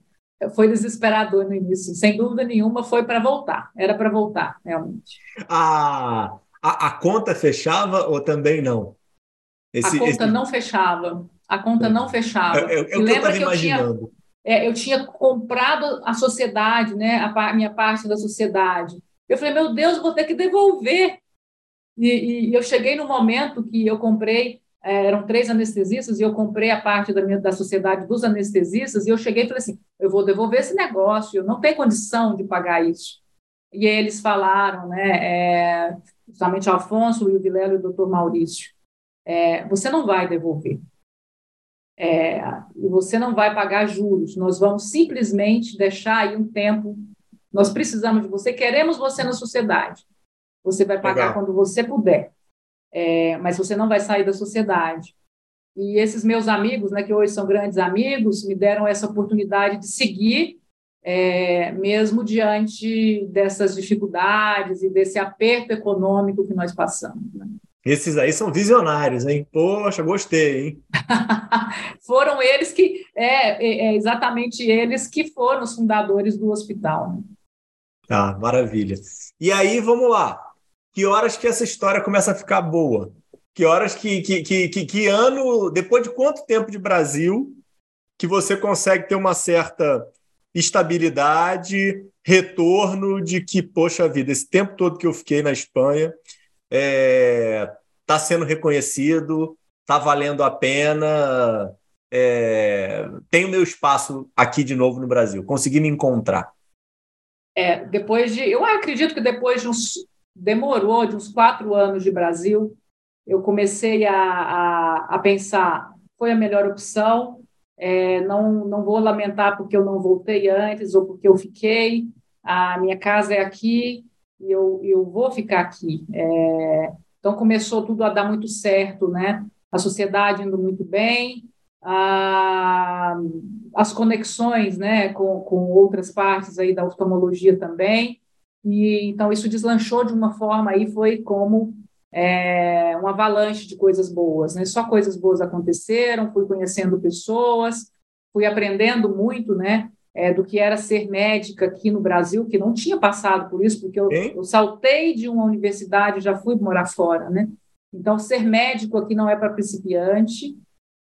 C: foi desesperador no início. Sem dúvida nenhuma, foi para voltar. Era para voltar, realmente.
B: A, a, a, conta fechava ou também não?
C: Esse, a conta esse... não fechava a conta não fechava.
B: É, é, é lembra que, eu, que eu tinha,
C: é, eu tinha comprado a sociedade, né, a, a, minha parte da sociedade. Eu falei, meu Deus, vou ter que devolver. E, e eu cheguei no momento que eu comprei, é, eram três anestesistas, e eu comprei a parte da, minha, da sociedade dos anestesistas, e eu cheguei e falei assim, eu vou devolver esse negócio, eu não tenho condição de pagar isso. E eles falaram, né, é, justamente o Afonso, o Vilela e o doutor Maurício, é, você não vai devolver é, e você não vai pagar juros, nós vamos simplesmente deixar aí um tempo. Nós precisamos de você, queremos você na sociedade. Você vai pagar Legal. quando você puder, é, mas você não vai sair da sociedade. E esses meus amigos, né, que hoje são grandes amigos, me deram essa oportunidade de seguir, é, mesmo diante dessas dificuldades e desse aperto econômico que nós passamos. Né?
B: Esses aí são visionários, hein? Poxa, gostei, hein?
C: foram eles que, é, é, é, exatamente eles que foram os fundadores do hospital. Né?
B: Ah, maravilha. E aí, vamos lá. Que horas que essa história começa a ficar boa? Que horas que, que, que, que, que ano, depois de quanto tempo de Brasil, que você consegue ter uma certa estabilidade, retorno de que, poxa vida, esse tempo todo que eu fiquei na Espanha, está é, tá sendo reconhecido, está valendo a pena, é, tenho meu espaço aqui de novo no Brasil, consegui me encontrar.
C: É, depois de, eu acredito que depois de uns, demorou de uns quatro anos de Brasil, eu comecei a, a, a pensar, foi a melhor opção, é, não, não vou lamentar porque eu não voltei antes ou porque eu fiquei, a minha casa é aqui, e eu, eu vou ficar aqui. É, então, começou tudo a dar muito certo, né? A sociedade indo muito bem, a, as conexões né, com, com outras partes aí da oftalmologia também. E, então, isso deslanchou de uma forma aí, foi como é, uma avalanche de coisas boas, né? Só coisas boas aconteceram, fui conhecendo pessoas, fui aprendendo muito, né? é, do que era ser médica aqui no Brasil, que não tinha passado por isso, porque eu, eu saltei de uma universidade, já fui morar fora, né? Então, ser médico aqui não é para principiante,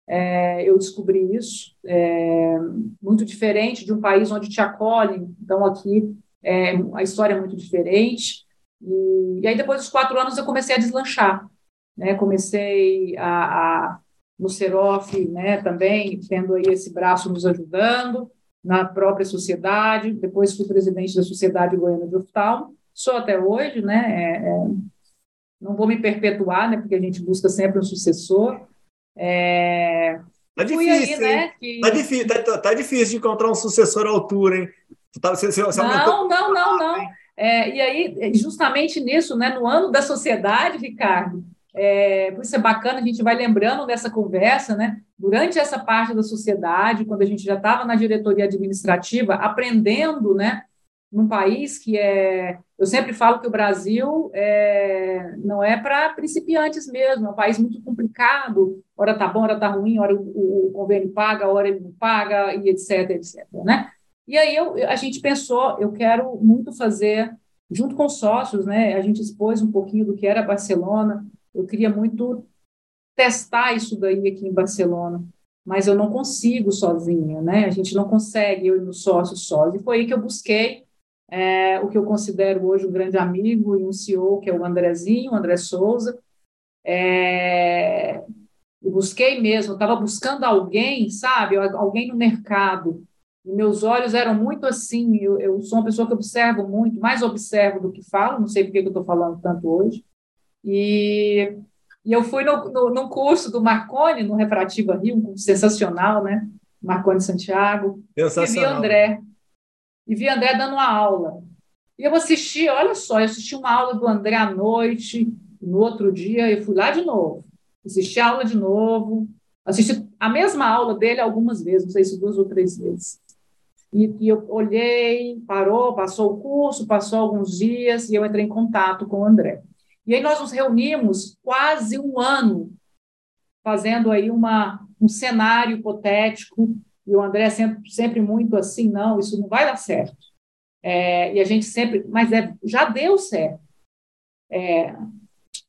C: é, eu descobri isso, é, muito diferente de um país onde te acolhem, então aqui é, a história é muito diferente, e, e, aí depois dos quatro anos eu comecei a deslanchar, né? comecei a, a no Serof, né, também tendo aí esse braço nos ajudando, na própria sociedade, depois fui presidente da Sociedade Goiana de Oftalmo, sou até hoje, né, é, é, não vou me perpetuar, né, porque a gente busca sempre um sucessor. É,
B: tá difícil, aí, né, que... tá, difícil tá, tá, difícil de encontrar um sucessor à altura, hein?
C: Tá, você, você não, não, não, não. É, e aí, justamente nisso, né, no ano da sociedade, Ricardo, é, por isso é bacana, a gente vai lembrando dessa conversa, né? Durante essa parte da sociedade, quando a gente já estava na diretoria administrativa, aprendendo, né? Num país que é. Eu sempre falo que o Brasil é, não é para principiantes mesmo, é um país muito complicado. Hora tá bom, hora tá ruim, hora o, o convênio paga, hora ele não paga, e etc, etc. Né? E aí eu, a gente pensou, eu quero muito fazer, junto com os sócios, né? A gente expôs um pouquinho do que era Barcelona, eu queria muito testar isso daí aqui em Barcelona, mas eu não consigo sozinha, né? A gente não consegue, eu e meus sócios sós. E foi aí que eu busquei é, o que eu considero hoje um grande amigo e um CEO, que é o Andrezinho, o André Souza. É, eu busquei mesmo, estava buscando alguém, sabe? Alguém no mercado. E meus olhos eram muito assim. Eu, eu sou uma pessoa que observo muito, mais observo do que falo, não sei por que eu estou falando tanto hoje. E, e eu fui no, no, no, curso do Marconi, no Refrativa Rio, um curso sensacional, né? Marconi Santiago. E vi André. E vi André dando uma aula. E eu assisti, olha só, eu assisti uma aula do André à noite, no outro dia eu fui lá de novo. Assisti a aula de novo, assisti a mesma aula dele algumas vezes, não sei se duas ou três vezes. E, e, eu olhei, parou, passou o curso, passou alguns dias e eu entrei em contato com o André. E aí nós nos reunimos quase um ano, fazendo aí uma, um cenário hipotético, e o André sempre, sempre muito assim, não, isso não vai dar certo. É, e a gente sempre, mas é, já deu certo. É,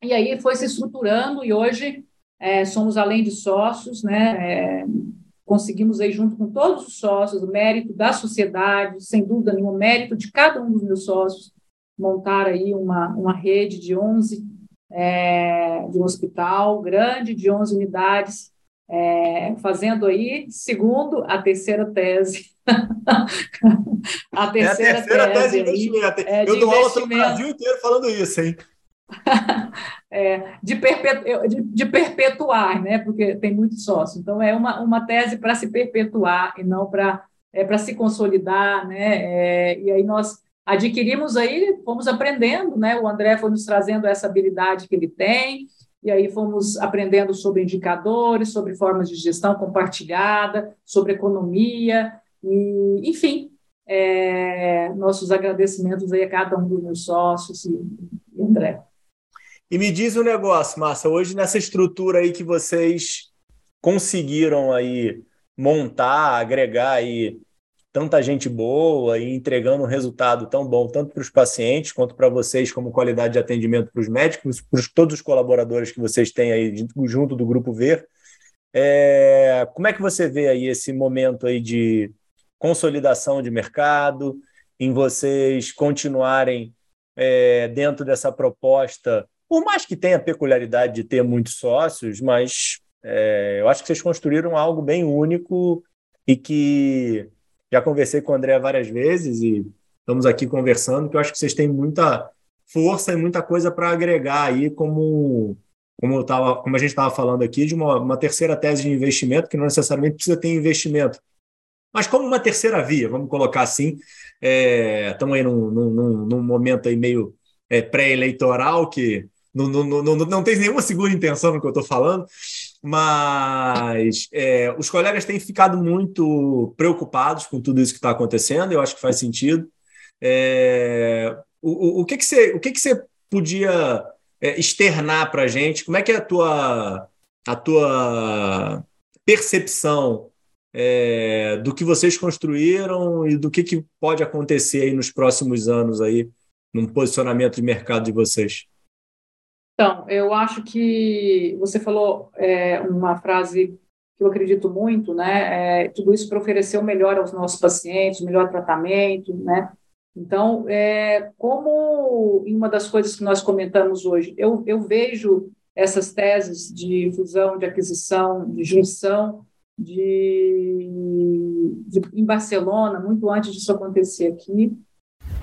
C: e aí foi se estruturando, e hoje é, somos além de sócios, né? É, conseguimos aí junto com todos os sócios, o mérito da sociedade, sem dúvida nenhuma, o mérito de cada um dos meus sócios, montar aí uma, uma rede de 11, é, de um hospital grande, de 11 unidades, é, fazendo aí, segundo, a terceira tese.
B: a terceira, é a terceira tese, tese de investimento. É, Eu dou aula pelo Brasil inteiro falando isso, hein?
C: é, de, perpetu, de, de, perpetuar, né? Porque tem muito sócio. Então, é uma, uma tese para se perpetuar e não para é, se consolidar, né? É, e aí nós adquirimos aí, fomos aprendendo, né? O André foi nos trazendo essa habilidade que ele tem, e aí fomos aprendendo sobre indicadores, sobre formas de gestão compartilhada, sobre economia, e, enfim, é, nossos agradecimentos aí a cada um dos meus sócios e André.
B: E me diz um negócio, Márcia, hoje nessa estrutura aí que vocês conseguiram aí montar, agregar aí tanta gente boa e entregando um resultado tão bom, tanto para os pacientes quanto para vocês, como qualidade de atendimento para os médicos, para todos os colaboradores que vocês têm aí junto do Grupo Ver. É, como é que você vê aí esse momento aí de consolidação de mercado, em vocês continuarem é, dentro dessa proposta, por mais que tenha a peculiaridade de ter muitos sócios, mas é, eu acho que vocês construíram algo bem único e que já conversei com o André várias vezes e estamos aqui conversando, que eu acho que vocês têm muita força e muita coisa para agregar aí, como, como, tava, como a gente estava falando aqui, de uma, uma terceira tese de investimento, que não necessariamente precisa ter investimento, mas como uma terceira via, vamos colocar assim. Estamos é, aí num, num, num, momento aí meio é, pré-eleitoral, que não, não, não, não, tem nenhuma segunda intenção no que eu estou falando, mas é, os colegas têm ficado muito preocupados com tudo isso que está acontecendo, eu acho que faz sentido. É, o, o, o, que, que, você, o que, que você podia é, externar para a gente? Como é que é a tua, a tua percepção é, do que vocês construíram e do que, que pode acontecer aí nos próximos anos aí, no posicionamento de mercado de vocês?
C: Então, eu acho que você falou é, uma frase que eu acredito muito, né? É, tudo isso para oferecer o melhor aos nossos pacientes, o melhor tratamento, né? Então, é, como em uma das coisas que nós comentamos hoje, eu, eu vejo essas teses de fusão, de aquisição, de junção, de, de, em Barcelona, muito antes disso acontecer aqui,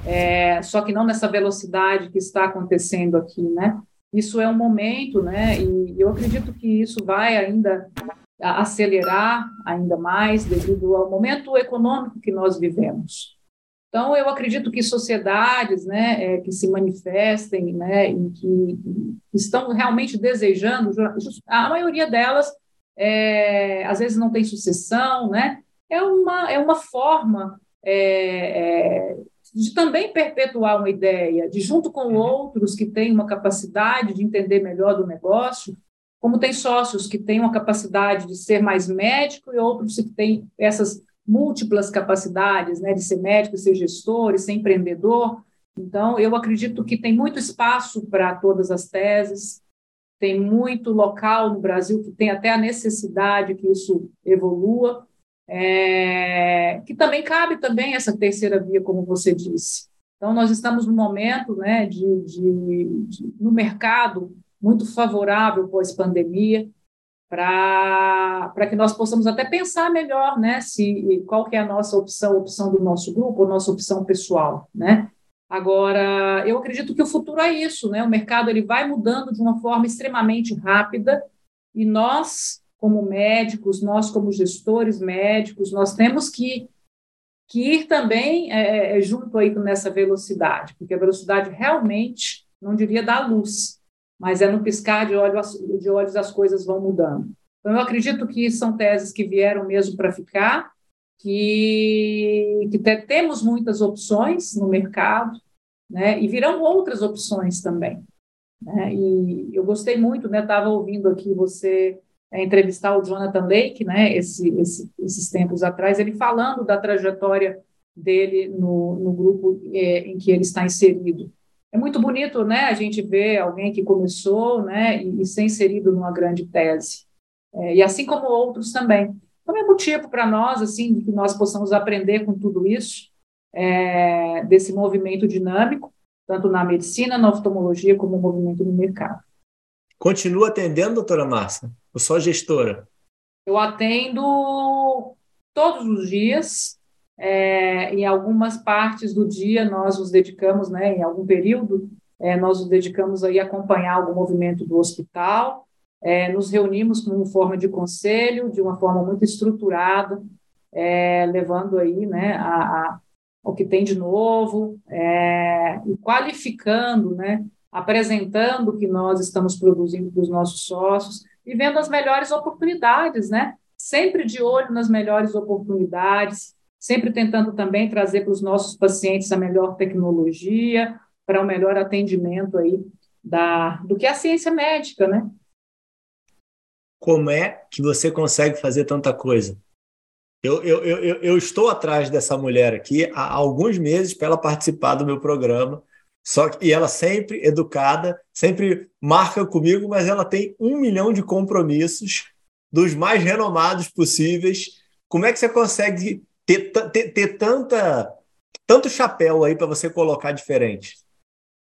C: é, só que não nessa velocidade que está acontecendo aqui, né? Isso é um momento, né? E eu acredito que isso vai ainda acelerar ainda mais devido ao momento econômico que nós vivemos. Então, eu acredito que sociedades né, é, que se manifestem né, e que estão realmente desejando, a maioria delas, é, às vezes, não tem sucessão, né? é, uma, é uma forma é, é de também perpetuar uma ideia, de junto com uhum. outros que têm uma capacidade de entender melhor do negócio, como tem sócios que têm uma capacidade de ser mais médico e outros que têm essas múltiplas capacidades, né, de ser médico, ser gestor, ser empreendedor. Então, eu acredito que tem muito espaço para todas as teses, tem muito local no Brasil que tem até a necessidade que isso evolua, é, que também cabe também essa terceira via, como você disse. Então, nós estamos num momento né, de, de, de no mercado muito favorável pós-pandemia, para que nós possamos até pensar melhor, né, se qual que é a nossa opção, opção do nosso grupo, ou nossa opção pessoal, né? Agora, eu acredito que o futuro é isso, né? O mercado ele vai mudando de uma forma extremamente rápida e nós, como médicos, nós como gestores médicos, nós temos que que ir também é, é junto aí nessa velocidade, porque a velocidade realmente, não diria da luz, mas é no piscar de olhos, de olhos as coisas vão mudando. Então, eu acredito que são teses que vieram mesmo para ficar, que, que te, temos muitas opções no mercado, né, e virão outras opções também. Né, e eu gostei muito, estava né, ouvindo aqui você é, entrevistar o Jonathan Lake, né, esse, esse, esses tempos atrás, ele falando da trajetória dele no, no grupo é, em que ele está inserido é muito bonito, né, a gente ver alguém que começou, né, e, e ser inserido numa grande tese. É, e assim como outros também. Então é motivo para nós, assim, que nós possamos aprender com tudo isso, é, desse movimento dinâmico, tanto na medicina, na oftalmologia, como o movimento no mercado.
B: Continua atendendo, doutora Márcia? Ou só gestora?
C: Eu atendo todos os dias, é, em algumas partes do dia nós nos dedicamos, né, em algum período, é, nós nos dedicamos aí a acompanhar algum movimento do hospital, é, nos reunimos como forma de conselho, de uma forma muito estruturada, é, levando aí, né, a, a, o que tem de novo, é, e qualificando, né, apresentando o que nós estamos produzindo para os nossos sócios e vendo as melhores oportunidades, né, sempre de olho nas melhores oportunidades, sempre tentando também trazer para os nossos pacientes a melhor tecnologia, para o um melhor atendimento aí da, do que a ciência médica, né?
B: Como é que você consegue fazer tanta coisa? Eu, eu, eu, eu estou atrás dessa mulher aqui há alguns meses para ela participar do meu programa, só que, e ela sempre educada, sempre marca comigo, mas ela tem um milhão de compromissos dos mais renomados possíveis. Como é que você consegue ter, ter, ter tanta, tanto chapéu aí para você colocar diferente?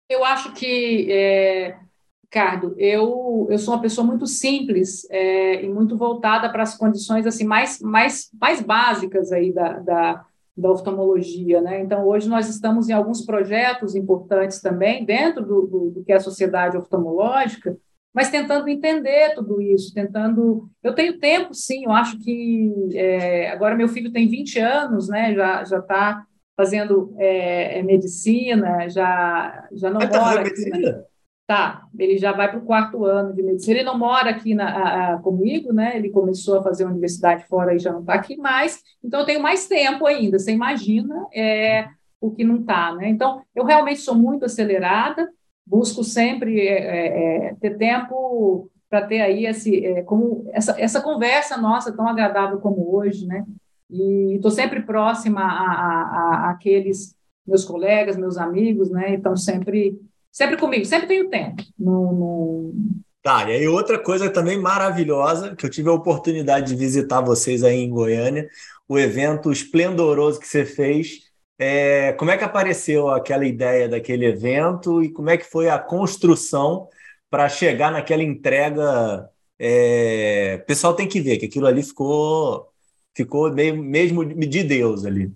C: Eu acho que, é, Ricardo, eu, eu sou uma pessoa muito simples é, e muito voltada para as condições assim mais, mais, mais básicas aí da, da, da oftalmologia. Né? Então, hoje nós estamos em alguns projetos importantes também dentro do, do, do que é a sociedade oftalmológica, mas tentando entender tudo isso, tentando. Eu tenho tempo, sim, eu acho que é, agora meu filho tem 20 anos, né? Já já está fazendo é, é, medicina, já já não tá mora. Aqui, né? Tá, ele já vai para o quarto ano de medicina. Ele não mora aqui na, a, comigo, né? Ele começou a fazer a universidade fora e já não está aqui mais. Então eu tenho mais tempo ainda. Você imagina é, o que não está, né? Então eu realmente sou muito acelerada busco sempre é, é, é ter tempo para ter aí esse, é, como essa, essa conversa nossa tão agradável como hoje, né? E estou sempre próxima a, a, a, aqueles meus colegas, meus amigos, né? Então sempre, sempre comigo, sempre tenho tempo.
B: Tá, e aí outra coisa também maravilhosa que eu tive a oportunidade de visitar vocês aí em Goiânia, o evento esplendoroso que você fez. É, como é que apareceu aquela ideia daquele evento e como é que foi a construção para chegar naquela entrega. É... O pessoal tem que ver que aquilo ali ficou, ficou meio, mesmo de Deus ali.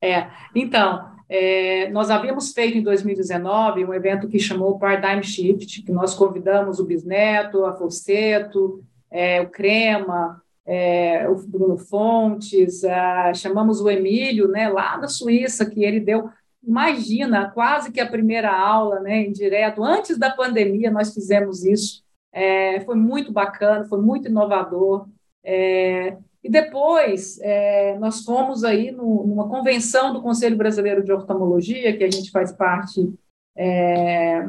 C: É, então, é, nós havíamos feito em 2019 um evento que chamou Paradigm Shift, que nós convidamos o Bisneto, a Fosseto, é, o Crema, é, o Bruno Fontes, a, chamamos o Emílio, né, lá da Suíça, que ele deu Imagina, quase que a primeira aula, né, em direto, antes da pandemia, nós fizemos isso. É, foi muito bacana, foi muito inovador. É, e depois, é, nós fomos aí no, numa convenção do Conselho Brasileiro de Oftalmologia, que a gente faz parte é,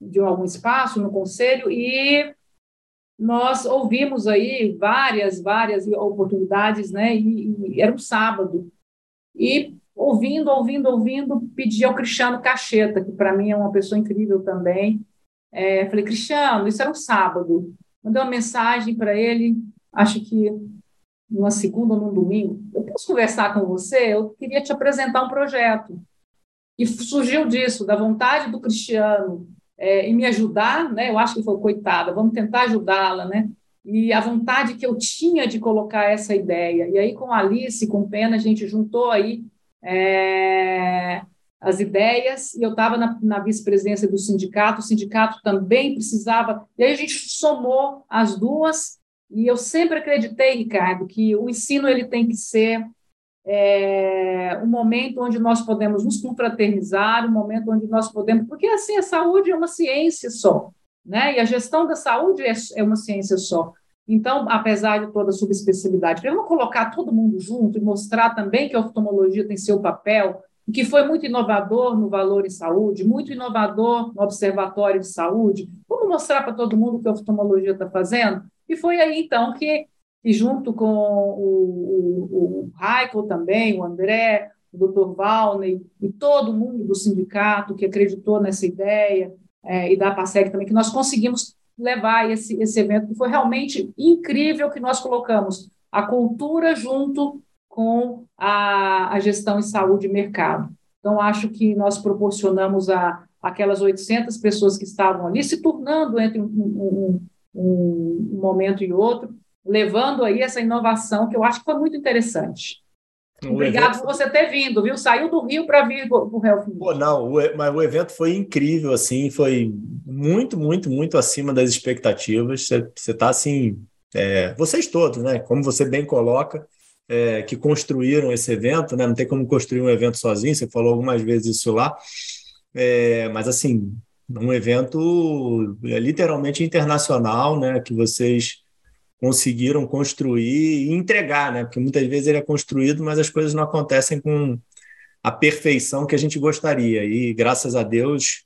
C: de algum espaço no Conselho, e nós ouvimos aí várias, várias oportunidades, né? E, e era um sábado. E ouvindo, ouvindo, ouvindo, pedi ao Cristiano Cacheta, que para mim é uma pessoa incrível também. É, falei, Cristiano, isso era um sábado. Mandei uma mensagem para ele, acho que numa segunda ou num domingo. Eu posso conversar com você? Eu queria te apresentar um projeto. E surgiu disso, da vontade do Cristiano é, em me ajudar, né? Eu acho que falou, coitada, vamos tentar ajudá-la, né? E a vontade que eu tinha de colocar essa ideia. E aí, com Alice, com Pena, a gente juntou aí é, as ideias, e eu estava na, na vice-presidência do sindicato, o sindicato também precisava, e aí a gente somou as duas, e eu sempre acreditei, Ricardo, que o ensino ele tem que ser é, um momento onde nós podemos nos confraternizar, um momento onde nós podemos, porque assim a saúde é uma ciência só, né? E a gestão da saúde é, é uma ciência só. Então, apesar de toda a subespecialidade, vou colocar todo mundo junto e mostrar também que a oftalmologia tem seu papel, que foi muito inovador no Valor em Saúde, muito inovador no Observatório de Saúde. Vamos mostrar para todo mundo o que a oftalmologia está fazendo? E foi aí, então, que, junto com o, o, o também, o André, o doutor Valney e todo mundo do sindicato que acreditou nessa ideia, é, e da PASEG também, que nós conseguimos levar esse, esse evento, que foi realmente incrível que nós colocamos a cultura junto com a, a gestão em saúde e mercado. Então, acho que nós proporcionamos a aquelas 800 pessoas que estavam ali, se tornando entre um, um, um, momento e outro, levando aí essa inovação que eu acho que foi muito interessante. Obrigado por você ter vindo, viu? Saiu do Rio para vir para o Health
B: Pô, não, o, mas o evento foi incrível, assim, foi muito, muito, muito acima das expectativas. Você está assim, é, vocês todos, né? Como você bem coloca, é, que construíram esse evento, né? Não tem como construir um evento sozinho. Você falou algumas vezes isso lá, é, mas assim, um evento é, literalmente internacional, né? Que vocês conseguiram construir e entregar, né? Porque muitas vezes ele é construído, mas as coisas não acontecem com a perfeição que a gente gostaria. E graças a Deus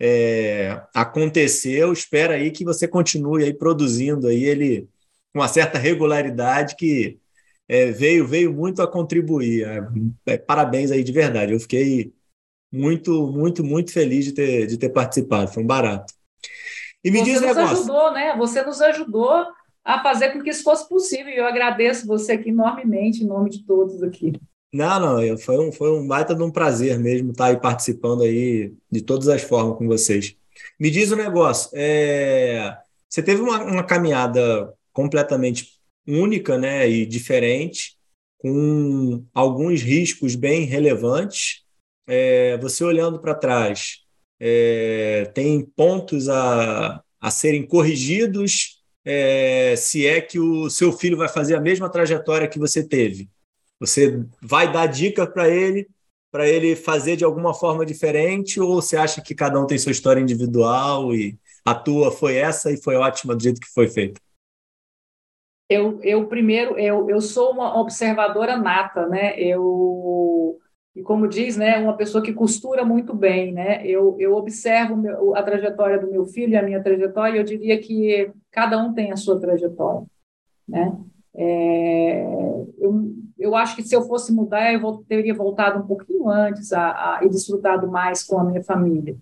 B: é, aconteceu. Espera aí que você continue aí produzindo aí ele com uma certa regularidade que é, veio veio muito a contribuir. É, é parabéns aí de verdade. Eu fiquei muito muito muito feliz de ter de ter participado. Foi um barato.
C: E me você diz um negócio. Você nos ajudou, né? Você nos ajudou a fazer com que isso fosse possível. E eu agradeço você aqui enormemente, em nome de todos aqui.
B: Não, não, foi um, foi um baita de um prazer mesmo estar aí participando aí de todas as formas com vocês. Me diz um negócio, é, você teve uma, uma caminhada completamente única né, e diferente, com alguns riscos bem relevantes. É, você olhando para trás, é, tem pontos a, a serem corrigidos é, se é que o seu filho vai fazer a mesma trajetória que você teve. Você vai dar dica para ele, para ele fazer de alguma forma diferente, ou você acha que cada um tem sua história individual e a tua foi essa e foi ótima do jeito que foi feita?
C: Eu, eu primeiro, eu, eu sou uma observadora nata, né? Eu e como diz, né, uma pessoa que costura muito bem, né? Eu, eu observo meu, a trajetória do meu filho e a minha trajetória, e eu diria que cada um tem a sua trajetória, né? É, eu, eu acho que se eu fosse mudar, eu teria voltado um pouquinho antes a, a, e desfrutado mais com a minha família.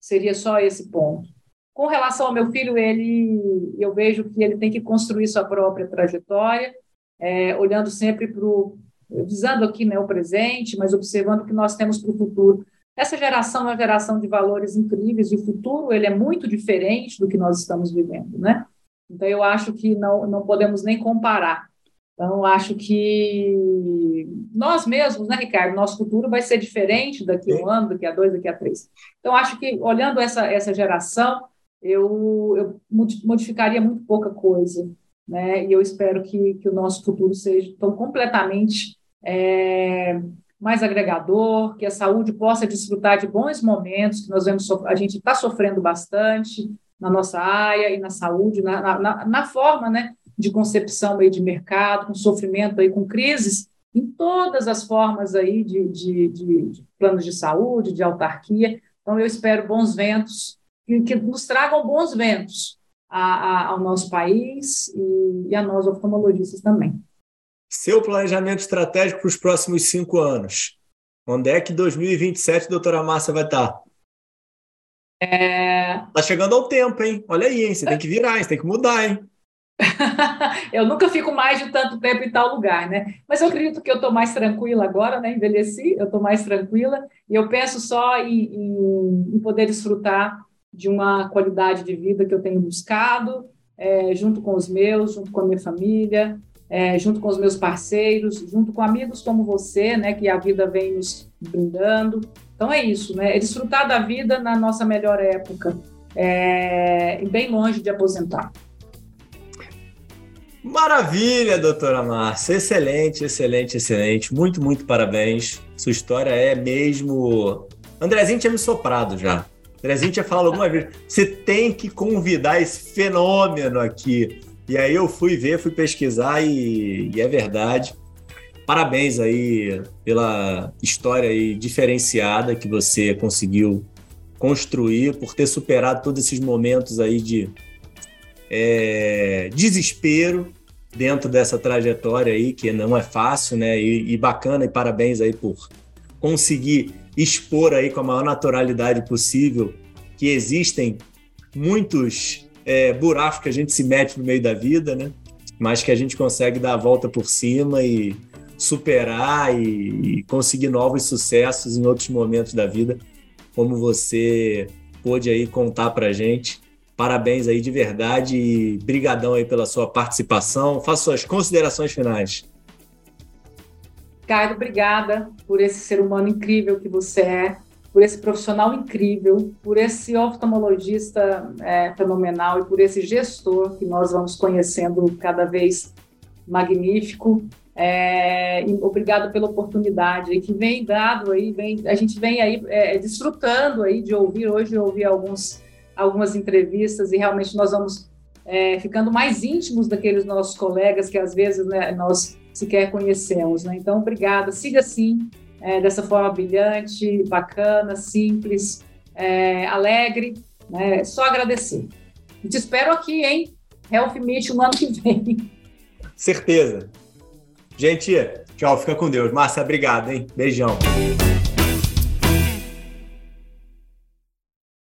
C: Seria só esse ponto. Com relação ao meu filho, ele, eu vejo que ele tem que construir sua própria trajetória, é, olhando sempre para o, visando aqui né, o presente, mas observando o que nós temos para o futuro. Essa geração é uma geração de valores incríveis, e o futuro ele é muito diferente do que nós estamos vivendo, né? Então, eu acho que não, não podemos nem comparar. Então, acho que nós mesmos, né, Ricardo, nosso futuro vai ser diferente daqui a um ano, daqui a dois, daqui a três. Então, acho que, olhando essa, essa geração, eu, eu modificaria muito pouca coisa. Né? E eu espero que, que o nosso futuro seja tão completamente é, mais agregador, que a saúde possa desfrutar de bons momentos, que nós vemos, a gente está sofrendo bastante, na nossa área e na saúde, na, na, na forma né, de concepção aí de mercado, com sofrimento, aí, com crises, em todas as formas aí de, de, de, de planos de saúde, de autarquia. Então, eu espero bons ventos, que, que nos tragam bons ventos a, a, ao nosso país e, e a nós, oftalmologistas, também.
B: Seu planejamento estratégico para os próximos cinco anos. Onde é que 2027 doutora Márcia vai estar? É... Tá chegando ao tempo, hein? Olha aí, hein? Você tem que virar, hein? Você tem que mudar, hein?
C: eu nunca fico mais de tanto tempo em tal lugar, né? Mas eu acredito que eu estou mais tranquila agora, né? Envelheci, eu estou mais tranquila e eu penso só em, em, em, poder desfrutar de uma qualidade de vida que eu tenho buscado, é, junto com os meus, junto com a minha família, é, junto com os meus parceiros, junto com amigos como você, né? Que a vida vem nos brindando. Então é isso, né? É desfrutar da vida na nossa melhor época, é, bem longe de aposentar.
B: Maravilha, doutora Márcia. Excelente, excelente, excelente. Muito, muito parabéns. Sua história é mesmo. Andrezinho tinha me soprado já. Andrezinho tinha falado alguma vez: você tem que convidar esse fenômeno aqui. E aí eu fui ver, fui pesquisar e, e é verdade. Parabéns aí pela história aí diferenciada que você conseguiu construir, por ter superado todos esses momentos aí de é, desespero dentro dessa trajetória aí, que não é fácil, né? E, e, bacana, e parabéns aí por conseguir expor aí com a maior naturalidade possível que existem muitos é, buracos que a gente se mete no meio da vida, né? Mas que a gente consegue dar a volta por cima e superar e, e conseguir novos sucessos em outros momentos da vida, como você pôde aí contar para gente. Parabéns aí de verdade e brigadão aí pela sua participação. Faça suas considerações finais.
C: Caio, obrigada por esse ser humano incrível que você é, por esse profissional incrível, por esse oftalmologista é, fenomenal e por esse gestor que nós vamos conhecendo cada vez magnífico. É, obrigado pela oportunidade que vem dado aí, vem, a gente vem aí é, desfrutando aí de ouvir hoje, ouvir alguns, algumas entrevistas e realmente nós vamos é, ficando mais íntimos daqueles nossos colegas que às vezes né, nós sequer conhecemos. Né? Então, obrigada, siga assim, é, dessa forma brilhante, bacana, simples, é, alegre, né? só agradecer. E te espero aqui, hein? Health Meet no ano que vem.
B: Certeza. Gente, tchau, fica com Deus. Márcia, obrigado, hein? Beijão.